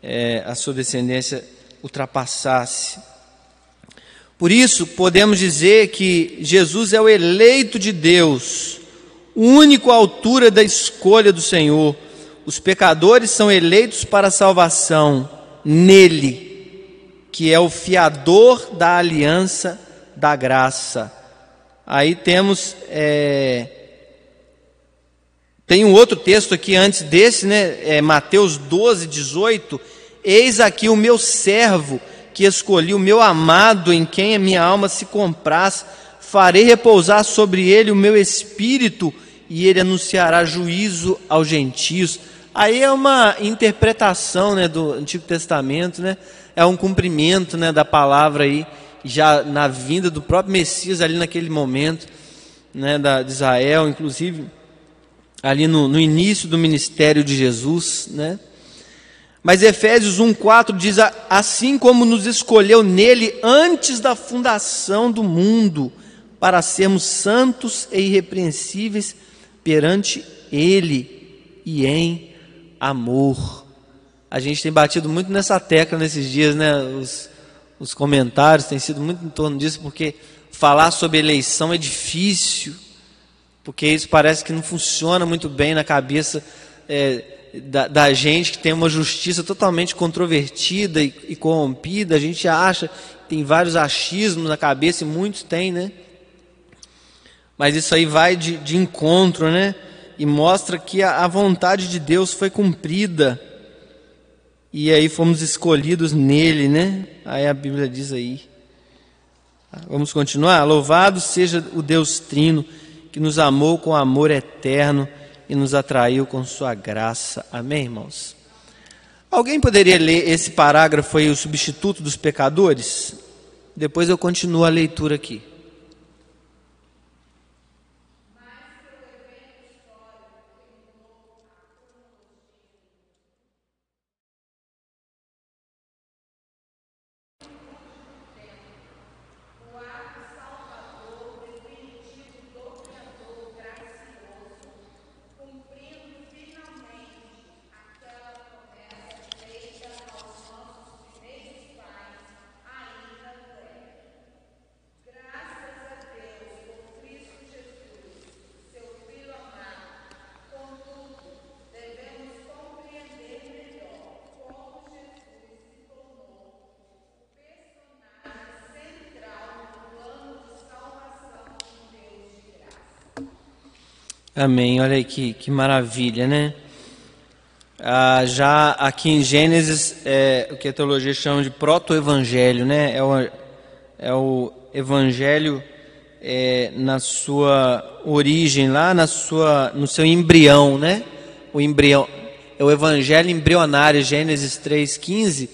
é, a sua descendência ultrapassasse. Por isso podemos dizer que Jesus é o eleito de Deus, único à altura da escolha do Senhor os pecadores são eleitos para a salvação nele, que é o fiador da aliança da graça. Aí temos. É, tem um outro texto aqui antes desse, né? É Mateus 12, 18. Eis aqui o meu servo que escolhi, o meu amado, em quem a minha alma se compraz. Farei repousar sobre ele o meu espírito, e ele anunciará juízo aos gentios Aí é uma interpretação né, do Antigo Testamento, né? é um cumprimento né, da palavra aí, já na vinda do próprio Messias ali naquele momento né, da, de Israel, inclusive ali no, no início do ministério de Jesus. Né? Mas Efésios 1,4 diz: Assim como nos escolheu nele antes da fundação do mundo, para sermos santos e irrepreensíveis perante Ele e em amor. A gente tem batido muito nessa tecla nesses dias, né? Os, os comentários têm sido muito em torno disso, porque falar sobre eleição é difícil, porque isso parece que não funciona muito bem na cabeça é, da, da, gente que tem uma justiça totalmente controvertida e, e corrompida. A gente acha, tem vários achismos na cabeça, e muitos têm, né? Mas isso aí vai de, de encontro, né? E mostra que a, a vontade de Deus foi cumprida. E aí fomos escolhidos nele, né? Aí a Bíblia diz aí. Vamos continuar? Louvado seja o Deus Trino, que nos amou com amor eterno e nos atraiu com sua graça. Amém, irmãos? Alguém poderia ler esse parágrafo aí, o substituto dos pecadores? Depois eu continuo a leitura aqui. Amém. Olha aí que, que maravilha, né? Ah, já aqui em Gênesis, é, o que a teologia chama de proto-evangelho, né? É o, é o evangelho é, na sua origem, lá na sua, no seu embrião, né? O embrião, é o evangelho embrionário, Gênesis 3,15,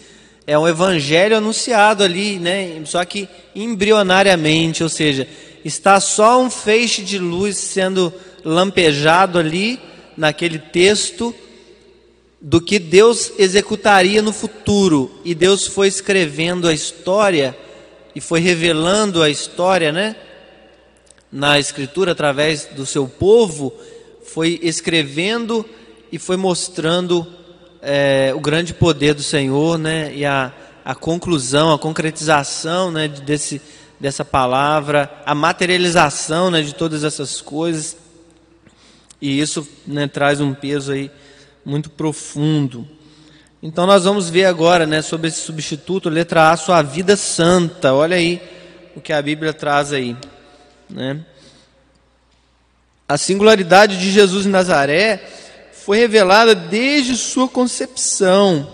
é um evangelho anunciado ali, né? Só que embrionariamente, ou seja, está só um feixe de luz sendo lampejado ali naquele texto do que Deus executaria no futuro. E Deus foi escrevendo a história e foi revelando a história, né? Na escritura através do seu povo, foi escrevendo e foi mostrando é, o grande poder do Senhor, né? E a, a conclusão, a concretização, né? Desse, dessa palavra, a materialização, né? De todas essas coisas. E isso né, traz um peso aí muito profundo. Então nós vamos ver agora, né, sobre esse substituto, letra A, sua vida santa. Olha aí o que a Bíblia traz aí, né? A singularidade de Jesus em Nazaré foi revelada desde sua concepção,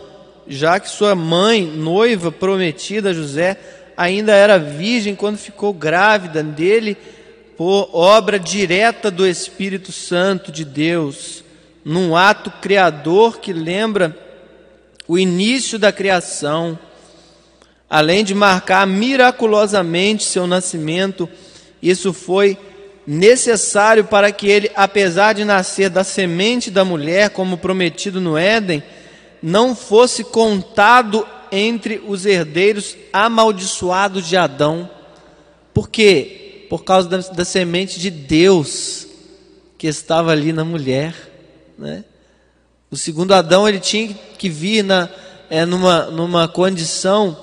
já que sua mãe, noiva prometida a José, ainda era virgem quando ficou grávida dele por obra direta do Espírito Santo de Deus, num ato criador que lembra o início da criação, além de marcar miraculosamente seu nascimento, isso foi necessário para que ele, apesar de nascer da semente da mulher, como prometido no Éden, não fosse contado entre os herdeiros amaldiçoados de Adão. Por quê? Por causa da, da semente de Deus que estava ali na mulher. Né? O segundo Adão ele tinha que vir na, é, numa, numa condição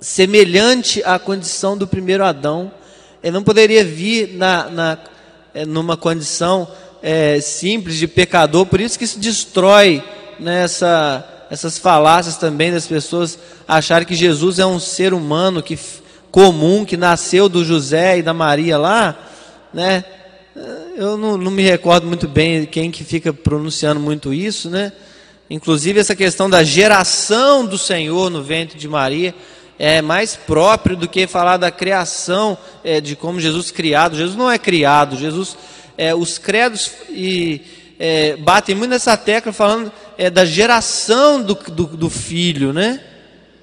semelhante à condição do primeiro Adão. Ele não poderia vir na, na é, numa condição é, simples de pecador, por isso que isso destrói né, essa, essas falácias também das pessoas acharem que Jesus é um ser humano que comum que nasceu do José e da Maria lá, né? Eu não, não, me recordo muito bem quem que fica pronunciando muito isso, né? Inclusive essa questão da geração do Senhor no ventre de Maria é mais próprio do que falar da criação, é, de como Jesus criado. Jesus não é criado, Jesus, é, os credos e é, batem muito nessa tecla falando é, da geração do, do, do filho, né?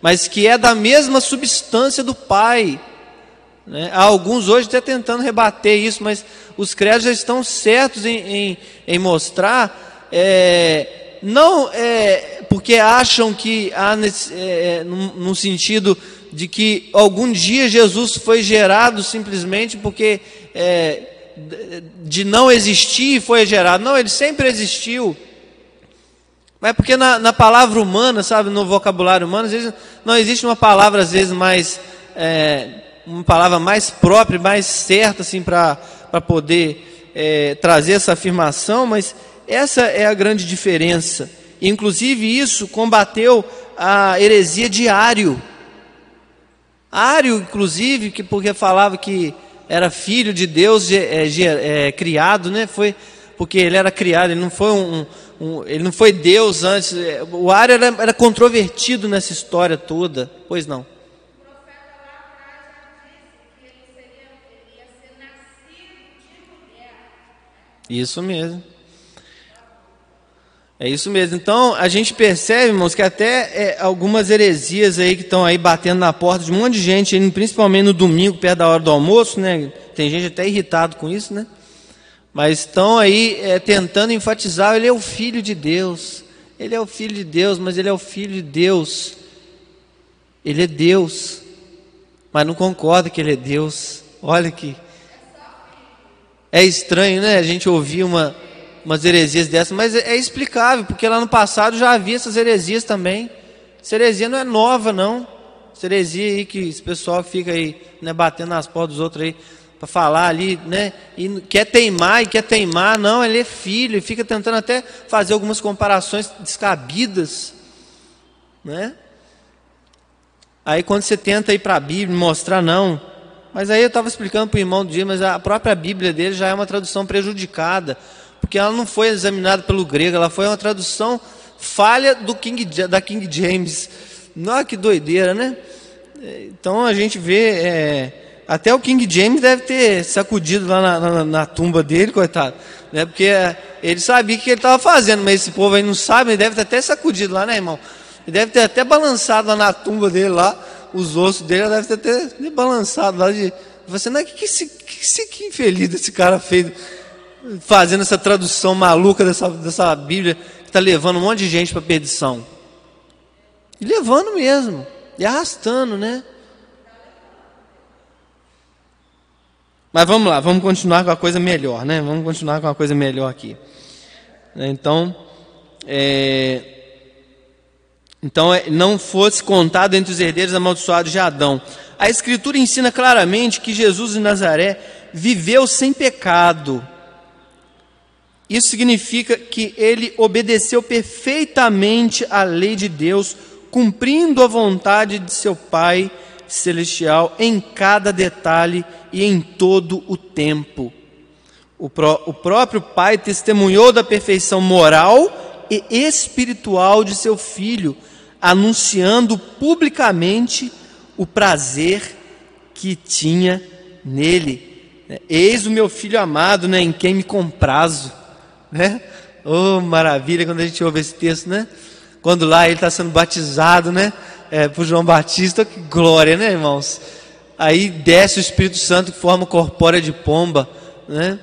Mas que é da mesma substância do Pai. Né? Há alguns hoje até tentando rebater isso, mas os credos já estão certos em, em, em mostrar, é, não é, porque acham que há nesse, é, no, no sentido de que algum dia Jesus foi gerado simplesmente porque é, de não existir foi gerado. Não, ele sempre existiu. Mas porque na, na, palavra humana, sabe, no vocabulário humano, às vezes não existe uma palavra, às vezes, mais. É, uma palavra mais própria, mais certa, assim, para poder é, trazer essa afirmação, mas essa é a grande diferença. Inclusive, isso combateu a heresia de Ário. Ário, inclusive, que porque falava que era filho de Deus é, é, criado, né? Foi porque ele era criado, ele não foi um, um, ele não foi Deus antes. O Ário era, era controvertido nessa história toda. Pois não. Isso mesmo. É isso mesmo. Então a gente percebe, irmãos, que até é, algumas heresias aí que estão aí batendo na porta de um monte de gente, principalmente no domingo, perto da hora do almoço, né? Tem gente até irritado com isso, né? Mas estão aí é, tentando enfatizar: ele é o filho de Deus, ele é o filho de Deus, mas ele é o filho de Deus, ele é Deus, mas não concorda que ele é Deus. Olha que é estranho, né? A gente ouvir uma, umas heresias dessas, mas é, é explicável, porque lá no passado já havia essas heresias também. Essa heresia não é nova, não. Essa heresia aí que esse pessoal fica aí né, batendo nas portas dos outros aí para falar ali, né? E quer teimar e quer teimar, não, ele é filho, e fica tentando até fazer algumas comparações descabidas, né? Aí quando você tenta ir para a Bíblia mostrar, não. Mas aí eu estava explicando para o irmão do dia, mas a própria Bíblia dele já é uma tradução prejudicada. porque ela não foi examinada pelo grego, ela foi uma tradução falha do King, da King James. Nossa, que doideira, né? Então a gente vê, é, até o King James deve ter sacudido lá na, na, na tumba dele, coitado, né? Porque é, ele sabia o que ele estava fazendo, mas esse povo aí não sabe, ele deve ter até sacudido lá, né, irmão? Ele deve ter até balançado lá na tumba dele lá, os ossos dele deve ter até balançado lá de. Você não que, que, esse, que, esse, que infeliz esse cara fez fazendo essa tradução maluca dessa, dessa Bíblia que está levando um monte de gente para perdição. E levando mesmo, e arrastando, né? Mas vamos lá, vamos continuar com a coisa melhor, né? Vamos continuar com a coisa melhor aqui. Então, é, então é, não fosse contado entre os herdeiros amaldiçoados de Adão. A Escritura ensina claramente que Jesus de Nazaré viveu sem pecado isso significa que ele obedeceu perfeitamente à lei de Deus, cumprindo a vontade de seu Pai celestial em cada detalhe e em todo o tempo. O, pró o próprio Pai testemunhou da perfeição moral e espiritual de seu filho, anunciando publicamente o prazer que tinha nele. Eis o meu filho amado, né, em quem me comprazo né? Oh, maravilha quando a gente ouve esse texto, né? Quando lá ele está sendo batizado, né? É, por João Batista, que glória, né, irmãos? Aí desce o Espírito Santo que forma corpórea de pomba, né?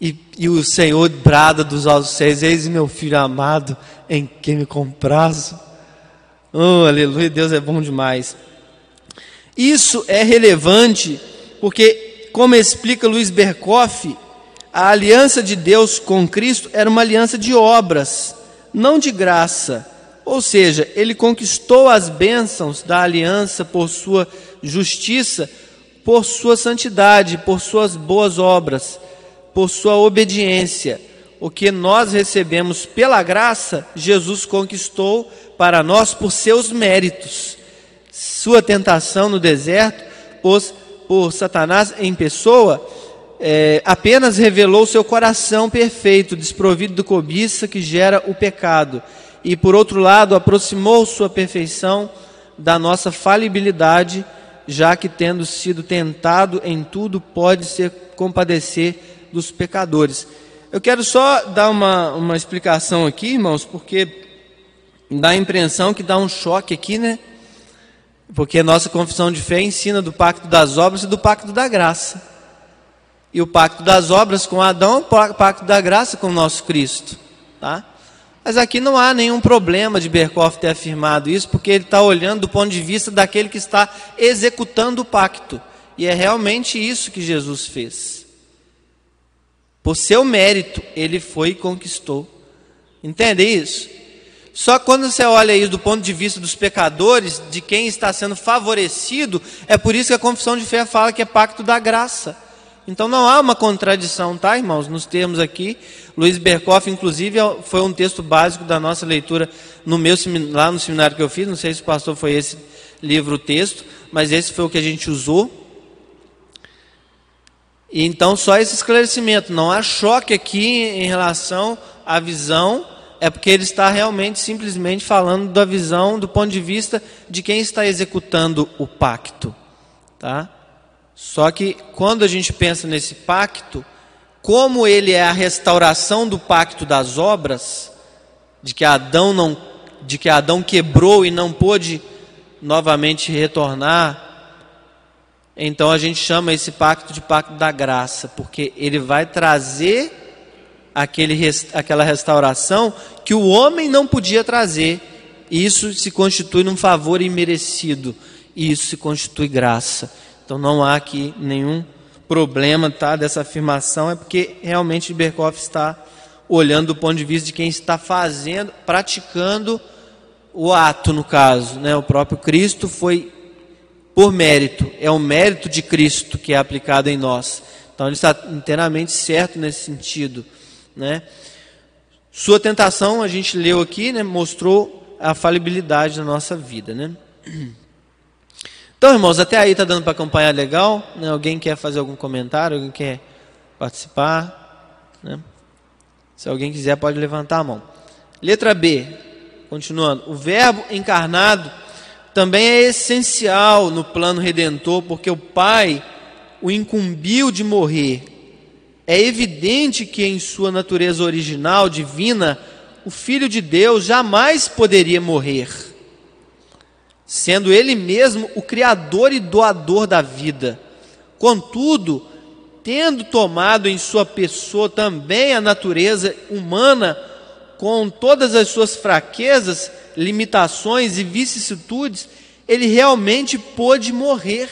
E, e o Senhor brada dos altos céus: Eis meu filho amado, em quem me comprazo. Oh, aleluia, Deus é bom demais. Isso é relevante porque, como explica Luiz Berkoff, a aliança de Deus com Cristo era uma aliança de obras, não de graça. Ou seja, ele conquistou as bênçãos da aliança por sua justiça, por sua santidade, por suas boas obras, por sua obediência. O que nós recebemos pela graça, Jesus conquistou para nós por seus méritos. Sua tentação no deserto, pôs por Satanás em pessoa, é, apenas revelou seu coração perfeito, desprovido de cobiça que gera o pecado, e por outro lado, aproximou sua perfeição da nossa falibilidade, já que, tendo sido tentado em tudo, pode se compadecer dos pecadores. Eu quero só dar uma, uma explicação aqui, irmãos, porque dá a impressão que dá um choque aqui, né? Porque a nossa confissão de fé ensina do pacto das obras e do pacto da graça. E o pacto das obras com Adão, o pacto da graça com o nosso Cristo. Tá? Mas aqui não há nenhum problema de Berkoff ter afirmado isso, porque ele está olhando do ponto de vista daquele que está executando o pacto. E é realmente isso que Jesus fez. Por seu mérito, ele foi e conquistou. Entende isso? Só quando você olha isso do ponto de vista dos pecadores, de quem está sendo favorecido, é por isso que a confissão de fé fala que é pacto da graça. Então não há uma contradição, tá, irmãos, nos termos aqui. Luiz Berkoff, inclusive, é foi um texto básico da nossa leitura no meu lá no seminário que eu fiz. Não sei se o pastor foi esse livro texto, mas esse foi o que a gente usou. E então só esse esclarecimento, não há choque aqui em relação à visão, é porque ele está realmente simplesmente falando da visão do ponto de vista de quem está executando o pacto, tá? Só que quando a gente pensa nesse pacto, como ele é a restauração do pacto das obras, de que Adão não, de que Adão quebrou e não pôde novamente retornar, então a gente chama esse pacto de pacto da graça, porque ele vai trazer aquele, aquela restauração que o homem não podia trazer. E isso se constitui num favor imerecido, e isso se constitui graça. Então não há aqui nenhum problema tá, dessa afirmação, é porque realmente Berkoff está olhando do ponto de vista de quem está fazendo, praticando o ato, no caso. Né? O próprio Cristo foi por mérito, é o mérito de Cristo que é aplicado em nós. Então ele está inteiramente certo nesse sentido. Né? Sua tentação, a gente leu aqui, né, mostrou a falibilidade da nossa vida. Né? Então, irmãos, até aí está dando para acompanhar legal? Né? Alguém quer fazer algum comentário? Alguém quer participar? Né? Se alguém quiser, pode levantar a mão. Letra B, continuando. O Verbo encarnado também é essencial no plano redentor, porque o Pai o incumbiu de morrer. É evidente que em sua natureza original, divina, o Filho de Deus jamais poderia morrer, sendo Ele mesmo o Criador e doador da vida. Contudo, tendo tomado em sua pessoa também a natureza humana, com todas as suas fraquezas, limitações e vicissitudes, ele realmente pôde morrer.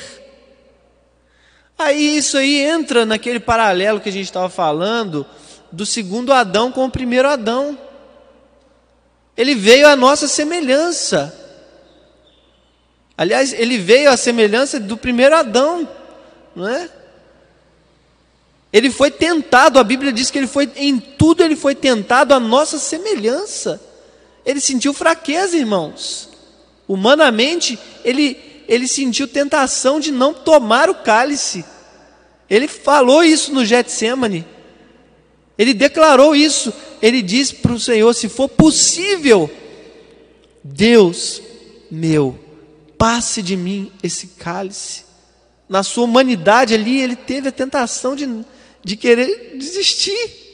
Aí isso aí entra naquele paralelo que a gente estava falando do segundo Adão com o primeiro Adão. Ele veio à nossa semelhança. Aliás, ele veio à semelhança do primeiro Adão, não é? Ele foi tentado, a Bíblia diz que ele foi em tudo ele foi tentado à nossa semelhança. Ele sentiu fraqueza, irmãos. Humanamente, ele ele sentiu tentação de não tomar o cálice. Ele falou isso no Getsemane. Ele declarou isso. Ele disse para o Senhor: se for possível, Deus meu, passe de mim esse cálice. Na sua humanidade ali, ele teve a tentação de de querer desistir.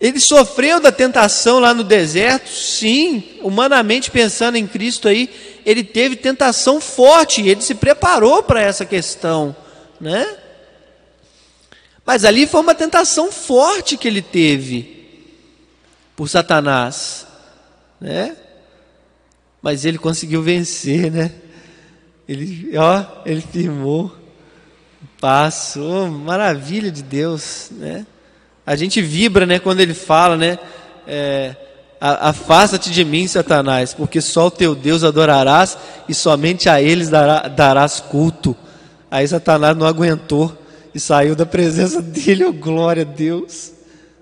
Ele sofreu da tentação lá no deserto, sim, humanamente pensando em Cristo aí, ele teve tentação forte, ele se preparou para essa questão, né? Mas ali foi uma tentação forte que ele teve por Satanás, né? Mas ele conseguiu vencer, né? Ele, ó, ele firmou passo. Oh, maravilha de Deus, né? A gente vibra, né, quando ele fala, né? É, Afasta-te de mim, Satanás, porque só o teu Deus adorarás e somente a eles dará, darás culto. Aí Satanás não aguentou e saiu da presença dele, oh glória a Deus.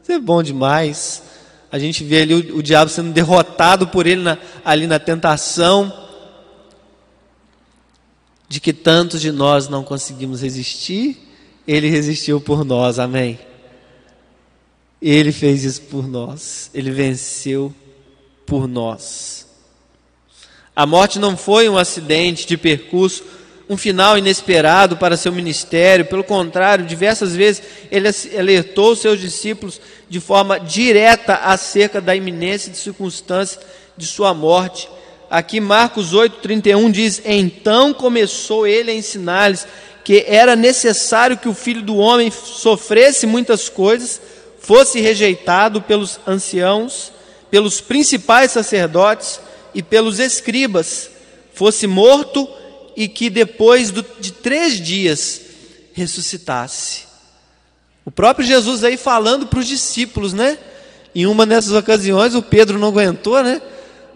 Isso é bom demais. A gente vê ali o, o diabo sendo derrotado por ele na, ali na tentação de que tantos de nós não conseguimos resistir, ele resistiu por nós, amém. Ele fez isso por nós, ele venceu por nós. A morte não foi um acidente de percurso, um final inesperado para seu ministério, pelo contrário, diversas vezes ele alertou seus discípulos de forma direta acerca da iminência de circunstâncias de sua morte. Aqui Marcos 8:31 diz: "Então começou ele a ensinar-lhes que era necessário que o filho do homem sofresse muitas coisas, fosse rejeitado pelos anciãos, pelos principais sacerdotes e pelos escribas, fosse morto e que depois de três dias ressuscitasse. O próprio Jesus aí falando para os discípulos, né? Em uma dessas ocasiões, o Pedro não aguentou, né?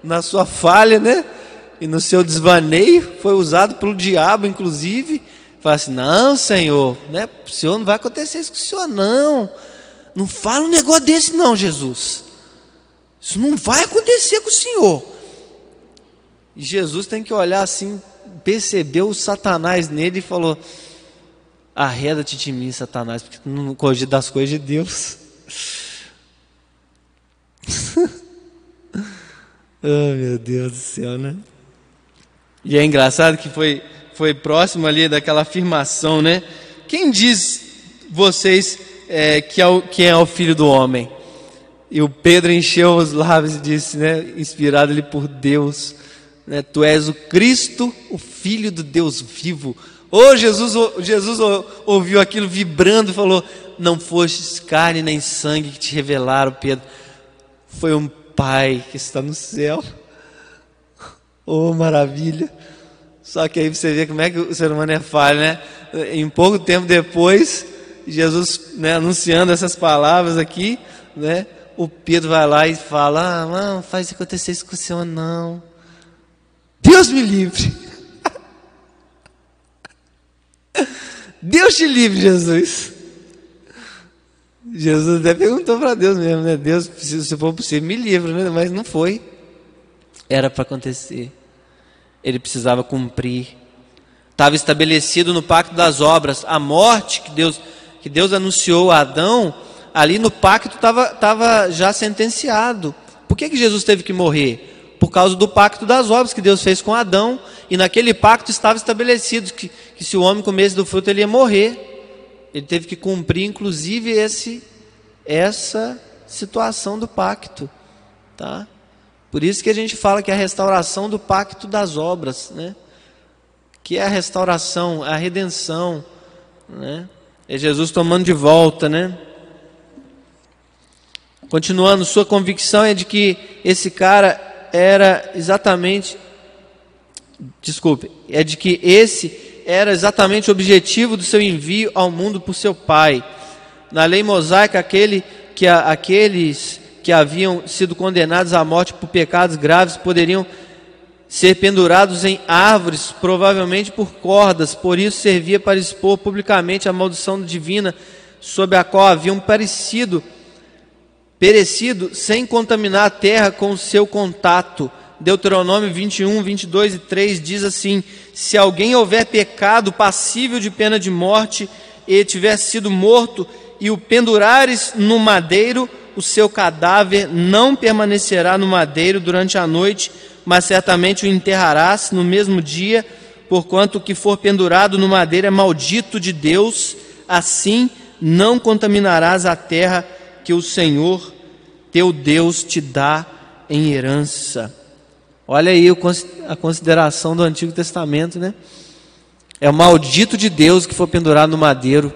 na sua falha, né? E no seu desvaneio, foi usado pelo diabo, inclusive. Fala assim: não, Senhor, né? o Senhor não vai acontecer isso com o Senhor, não. Não fala um negócio desse, não, Jesus. Isso não vai acontecer com o Senhor. E Jesus tem que olhar assim, percebeu o Satanás nele e falou: Arreda-te de mim, Satanás, porque tu não cogita das coisas de Deus. Oh, meu Deus do céu, né? E é engraçado que foi, foi próximo ali daquela afirmação, né? Quem diz vocês é, que, é o, quem é o filho do homem? E o Pedro encheu os lábios e disse, né, inspirado ali por Deus, né, Tu és o Cristo, o Filho do Deus vivo. Oh, Jesus, Jesus ouviu aquilo vibrando e falou: Não fostes carne nem sangue que te revelaram, Pedro. Foi um Pai que está no céu. Oh, maravilha. Só que aí você vê como é que o ser humano é falho, né? Em pouco tempo depois, Jesus né, anunciando essas palavras aqui, né? O Pedro vai lá e fala: Ah, não, faz acontecer isso com o Senhor, não. Deus me livre. Deus te livre, Jesus. Jesus até perguntou para Deus mesmo, né? Deus, se for possível, me livre, né? Mas não foi. Era para acontecer. Ele precisava cumprir. Estava estabelecido no pacto das obras a morte que Deus que Deus anunciou a Adão, ali no pacto estava tava já sentenciado. Por que, que Jesus teve que morrer? Por causa do pacto das obras que Deus fez com Adão, e naquele pacto estava estabelecido que, que se o homem comesse do fruto ele ia morrer. Ele teve que cumprir, inclusive, esse, essa situação do pacto. Tá? Por isso que a gente fala que é a restauração do pacto das obras, né? que é a restauração, a redenção. Né? É Jesus tomando de volta, né? Continuando, sua convicção é de que esse cara era exatamente. Desculpe, é de que esse era exatamente o objetivo do seu envio ao mundo por seu pai. Na lei mosaica, aquele que aqueles que haviam sido condenados à morte por pecados graves poderiam ser pendurados em árvores, provavelmente por cordas, por isso servia para expor publicamente a maldição divina sob a qual haviam parecido perecido sem contaminar a terra com o seu contato. Deuteronômio 21, 22 e 3 diz assim: Se alguém houver pecado passível de pena de morte e tiver sido morto e o pendurares no madeiro, o seu cadáver não permanecerá no madeiro durante a noite, mas certamente o enterrarás no mesmo dia, porquanto o que for pendurado no madeiro é maldito de Deus, assim não contaminarás a terra que o Senhor teu Deus te dá em herança. Olha aí a consideração do Antigo Testamento, né? É o maldito de Deus que foi pendurado no madeiro.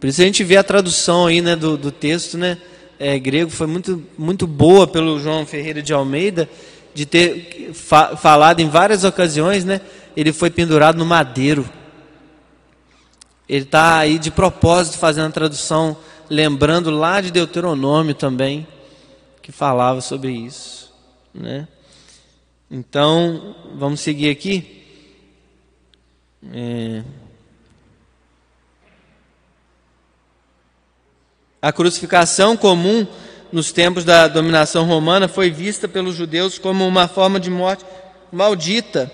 Por isso a gente vê a tradução aí, né, do, do texto, né, é, grego, foi muito, muito boa pelo João Ferreira de Almeida, de ter fa falado em várias ocasiões, né, ele foi pendurado no madeiro. Ele está aí de propósito fazendo a tradução, lembrando lá de Deuteronômio também, que falava sobre isso. Né? Então, vamos seguir aqui. É... A crucificação comum nos tempos da dominação romana foi vista pelos judeus como uma forma de morte maldita.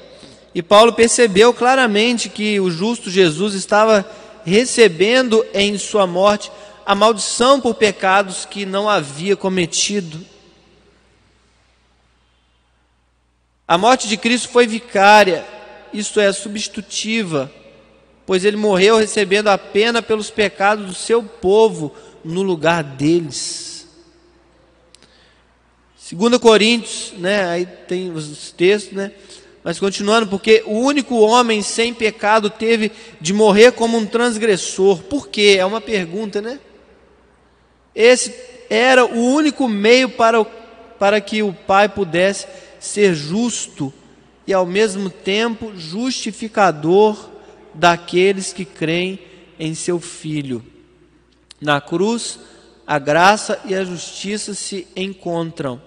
E Paulo percebeu claramente que o justo Jesus estava recebendo em sua morte a maldição por pecados que não havia cometido. A morte de Cristo foi vicária, isto é, substitutiva, pois ele morreu recebendo a pena pelos pecados do seu povo no lugar deles. 2 Coríntios, né, aí tem os textos, né? Mas continuando, porque o único homem sem pecado teve de morrer como um transgressor. Por quê? É uma pergunta, né? Esse era o único meio para, para que o Pai pudesse ser justo e ao mesmo tempo justificador daqueles que creem em seu Filho. Na cruz, a graça e a justiça se encontram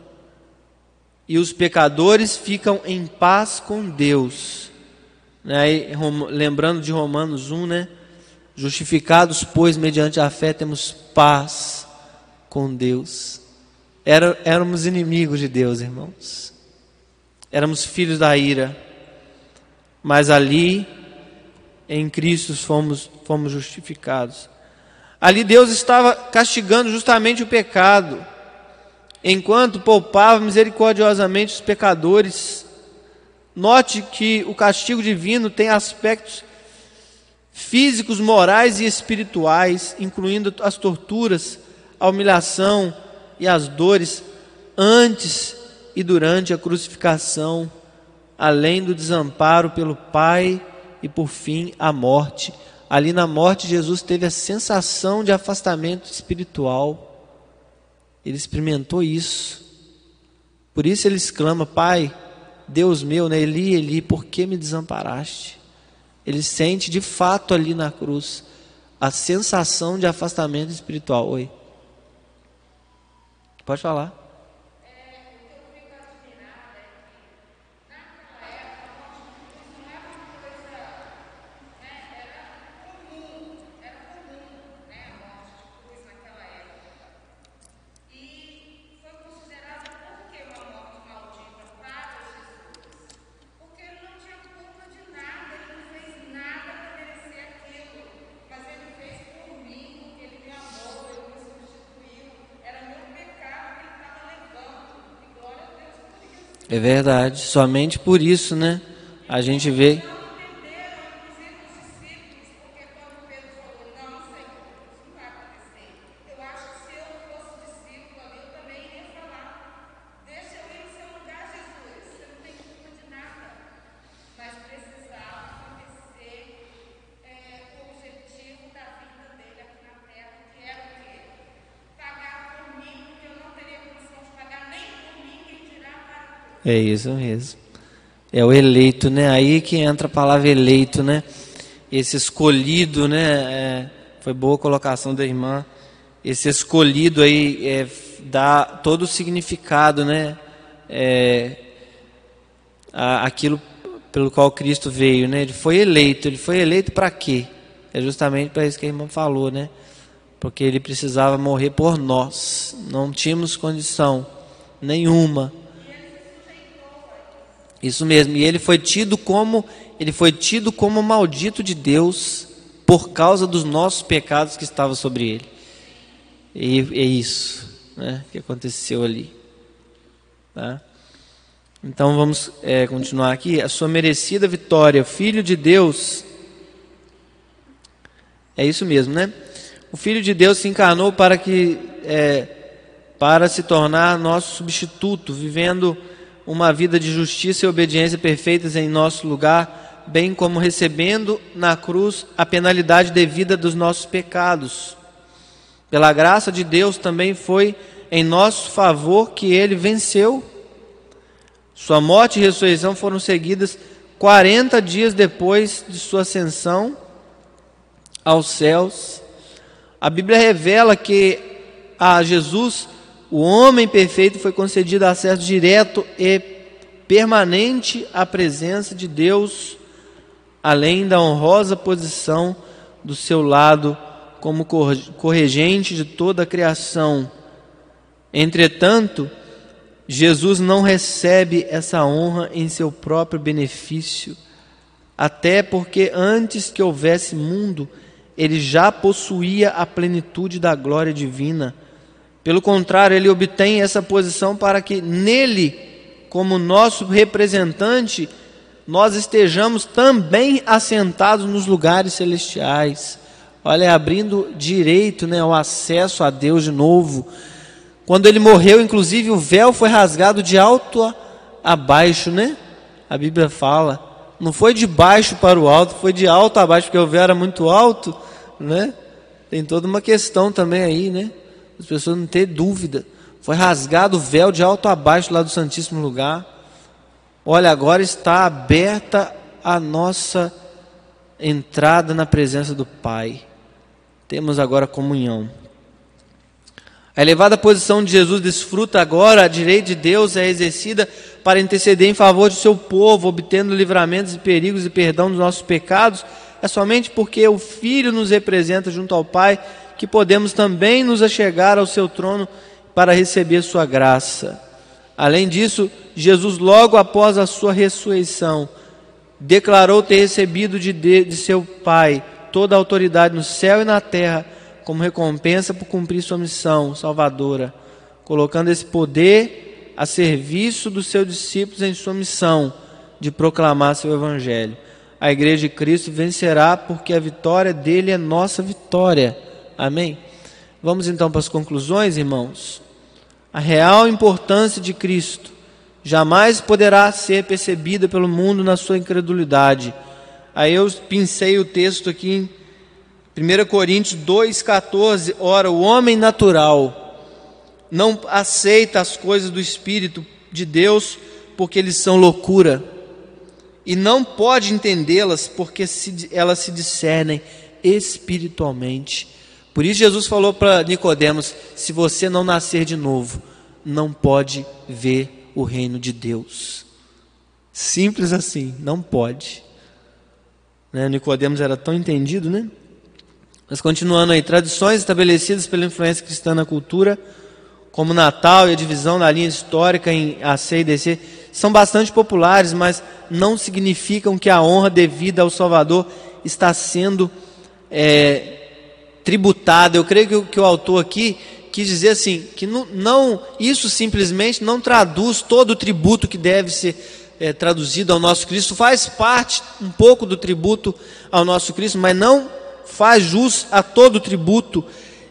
e os pecadores ficam em paz com Deus. Né? Lembrando de Romanos 1, né? Justificados, pois, mediante a fé, temos paz com Deus. Era, éramos inimigos de Deus, irmãos. Éramos filhos da ira. Mas ali, em Cristo, fomos, fomos justificados. Ali Deus estava castigando justamente o pecado enquanto poupava misericordiosamente os pecadores. Note que o castigo divino tem aspectos físicos, morais e espirituais, incluindo as torturas, a humilhação e as dores antes e durante a crucificação, além do desamparo pelo Pai e por fim a morte. Ali na morte, Jesus teve a sensação de afastamento espiritual. Ele experimentou isso. Por isso ele exclama: Pai, Deus meu, né? Eli, Eli, por que me desamparaste? Ele sente de fato ali na cruz a sensação de afastamento espiritual. Oi. Pode falar. É verdade. Somente por isso, né? A gente vê. É isso mesmo. É o eleito, né? Aí que entra a palavra eleito, né? Esse escolhido, né? É, foi boa a colocação da irmã. Esse escolhido aí é, dá todo o significado, né? É, a, aquilo pelo qual Cristo veio, né? Ele foi eleito. Ele foi eleito para quê? É justamente para isso que a irmã falou, né? Porque ele precisava morrer por nós. Não tínhamos condição nenhuma isso mesmo. E ele foi tido como ele foi tido como maldito de Deus por causa dos nossos pecados que estavam sobre ele. E é isso, né, que aconteceu ali. Tá? Então vamos é, continuar aqui. A sua merecida vitória, Filho de Deus. É isso mesmo, né? O Filho de Deus se encarnou para que é, para se tornar nosso substituto, vivendo uma vida de justiça e obediência perfeitas em nosso lugar, bem como recebendo na cruz a penalidade devida dos nossos pecados. Pela graça de Deus também foi em nosso favor que ele venceu. Sua morte e ressurreição foram seguidas 40 dias depois de sua ascensão aos céus. A Bíblia revela que a Jesus o homem perfeito foi concedido acesso direto e permanente à presença de Deus, além da honrosa posição do seu lado como corregente de toda a criação. Entretanto, Jesus não recebe essa honra em seu próprio benefício, até porque antes que houvesse mundo, ele já possuía a plenitude da glória divina pelo contrário, ele obtém essa posição para que nele, como nosso representante, nós estejamos também assentados nos lugares celestiais. Olha, abrindo direito né, o acesso a Deus de novo. Quando ele morreu, inclusive, o véu foi rasgado de alto a, a baixo, né? A Bíblia fala. Não foi de baixo para o alto, foi de alto a baixo, porque o véu era muito alto, né? Tem toda uma questão também aí, né? As pessoas não ter dúvida. Foi rasgado o véu de alto a baixo lá do Santíssimo Lugar. Olha, agora está aberta a nossa entrada na presença do Pai. Temos agora comunhão. A elevada posição de Jesus desfruta agora, a direita de Deus é exercida para interceder em favor de seu povo, obtendo livramentos e perigos e perdão dos nossos pecados. É somente porque o Filho nos representa junto ao Pai que podemos também nos achegar ao seu trono para receber sua graça. Além disso, Jesus, logo após a sua ressurreição, declarou ter recebido de, de, de seu Pai toda a autoridade no céu e na terra, como recompensa por cumprir sua missão salvadora, colocando esse poder a serviço dos seus discípulos em sua missão de proclamar seu Evangelho. A Igreja de Cristo vencerá porque a vitória dele é nossa vitória. Amém? Vamos então para as conclusões, irmãos. A real importância de Cristo jamais poderá ser percebida pelo mundo na sua incredulidade. Aí eu pincei o texto aqui em 1 Coríntios 2,14. Ora, o homem natural não aceita as coisas do Espírito de Deus porque eles são loucura, e não pode entendê-las porque se, elas se discernem espiritualmente. Por isso Jesus falou para Nicodemos: se você não nascer de novo, não pode ver o reino de Deus. Simples assim, não pode. Né? Nicodemos era tão entendido, né? Mas continuando aí, tradições estabelecidas pela influência cristã na cultura, como Natal e a divisão da linha histórica em AC e DC, são bastante populares, mas não significam que a honra devida ao Salvador está sendo é, tributada. Eu creio que, que o autor aqui quis dizer assim, que não, não, isso simplesmente não traduz todo o tributo que deve ser é, traduzido ao nosso Cristo, faz parte um pouco do tributo ao nosso Cristo, mas não faz jus a todo o tributo.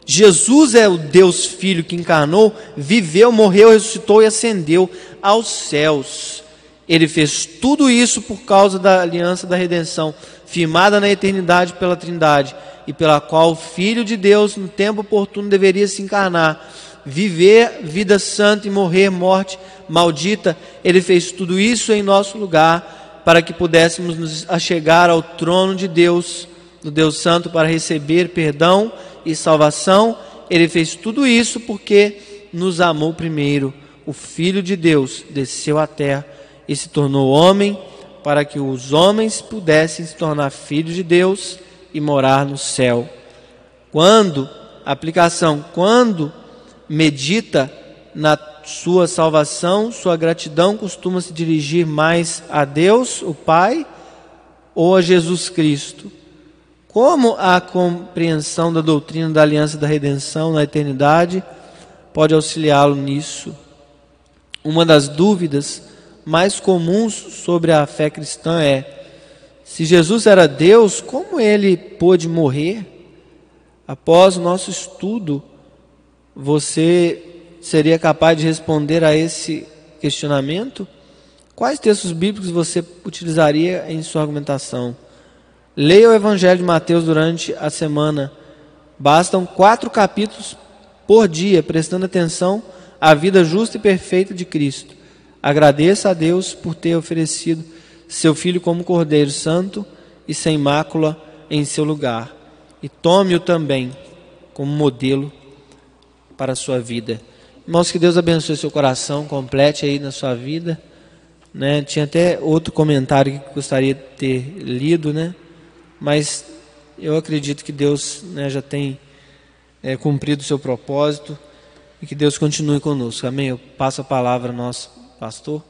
Jesus é o Deus Filho que encarnou, viveu, morreu, ressuscitou e ascendeu aos céus. Ele fez tudo isso por causa da aliança da redenção, firmada na eternidade pela Trindade e pela qual o Filho de Deus, no tempo oportuno, deveria se encarnar, viver vida santa e morrer morte maldita. Ele fez tudo isso em nosso lugar para que pudéssemos nos achegar ao trono de Deus, do Deus Santo, para receber perdão e salvação. Ele fez tudo isso porque nos amou primeiro. O Filho de Deus desceu à terra e se tornou homem para que os homens pudessem se tornar filhos de Deus e morar no céu. Quando, aplicação, quando medita na sua salvação, sua gratidão costuma se dirigir mais a Deus, o Pai, ou a Jesus Cristo? Como a compreensão da doutrina da aliança da redenção na eternidade pode auxiliá-lo nisso? Uma das dúvidas mais comuns sobre a fé cristã é: se Jesus era Deus, como ele pôde morrer? Após o nosso estudo, você seria capaz de responder a esse questionamento? Quais textos bíblicos você utilizaria em sua argumentação? Leia o Evangelho de Mateus durante a semana. Bastam quatro capítulos por dia, prestando atenção à vida justa e perfeita de Cristo. Agradeça a Deus por ter oferecido seu filho como cordeiro santo e sem mácula em seu lugar. E tome-o também como modelo para a sua vida. Irmãos, que Deus abençoe seu coração, complete aí na sua vida. Né? Tinha até outro comentário que gostaria de ter lido, né? mas eu acredito que Deus né, já tem é, cumprido o seu propósito e que Deus continue conosco. Amém? Eu passo a palavra ao nosso pastor.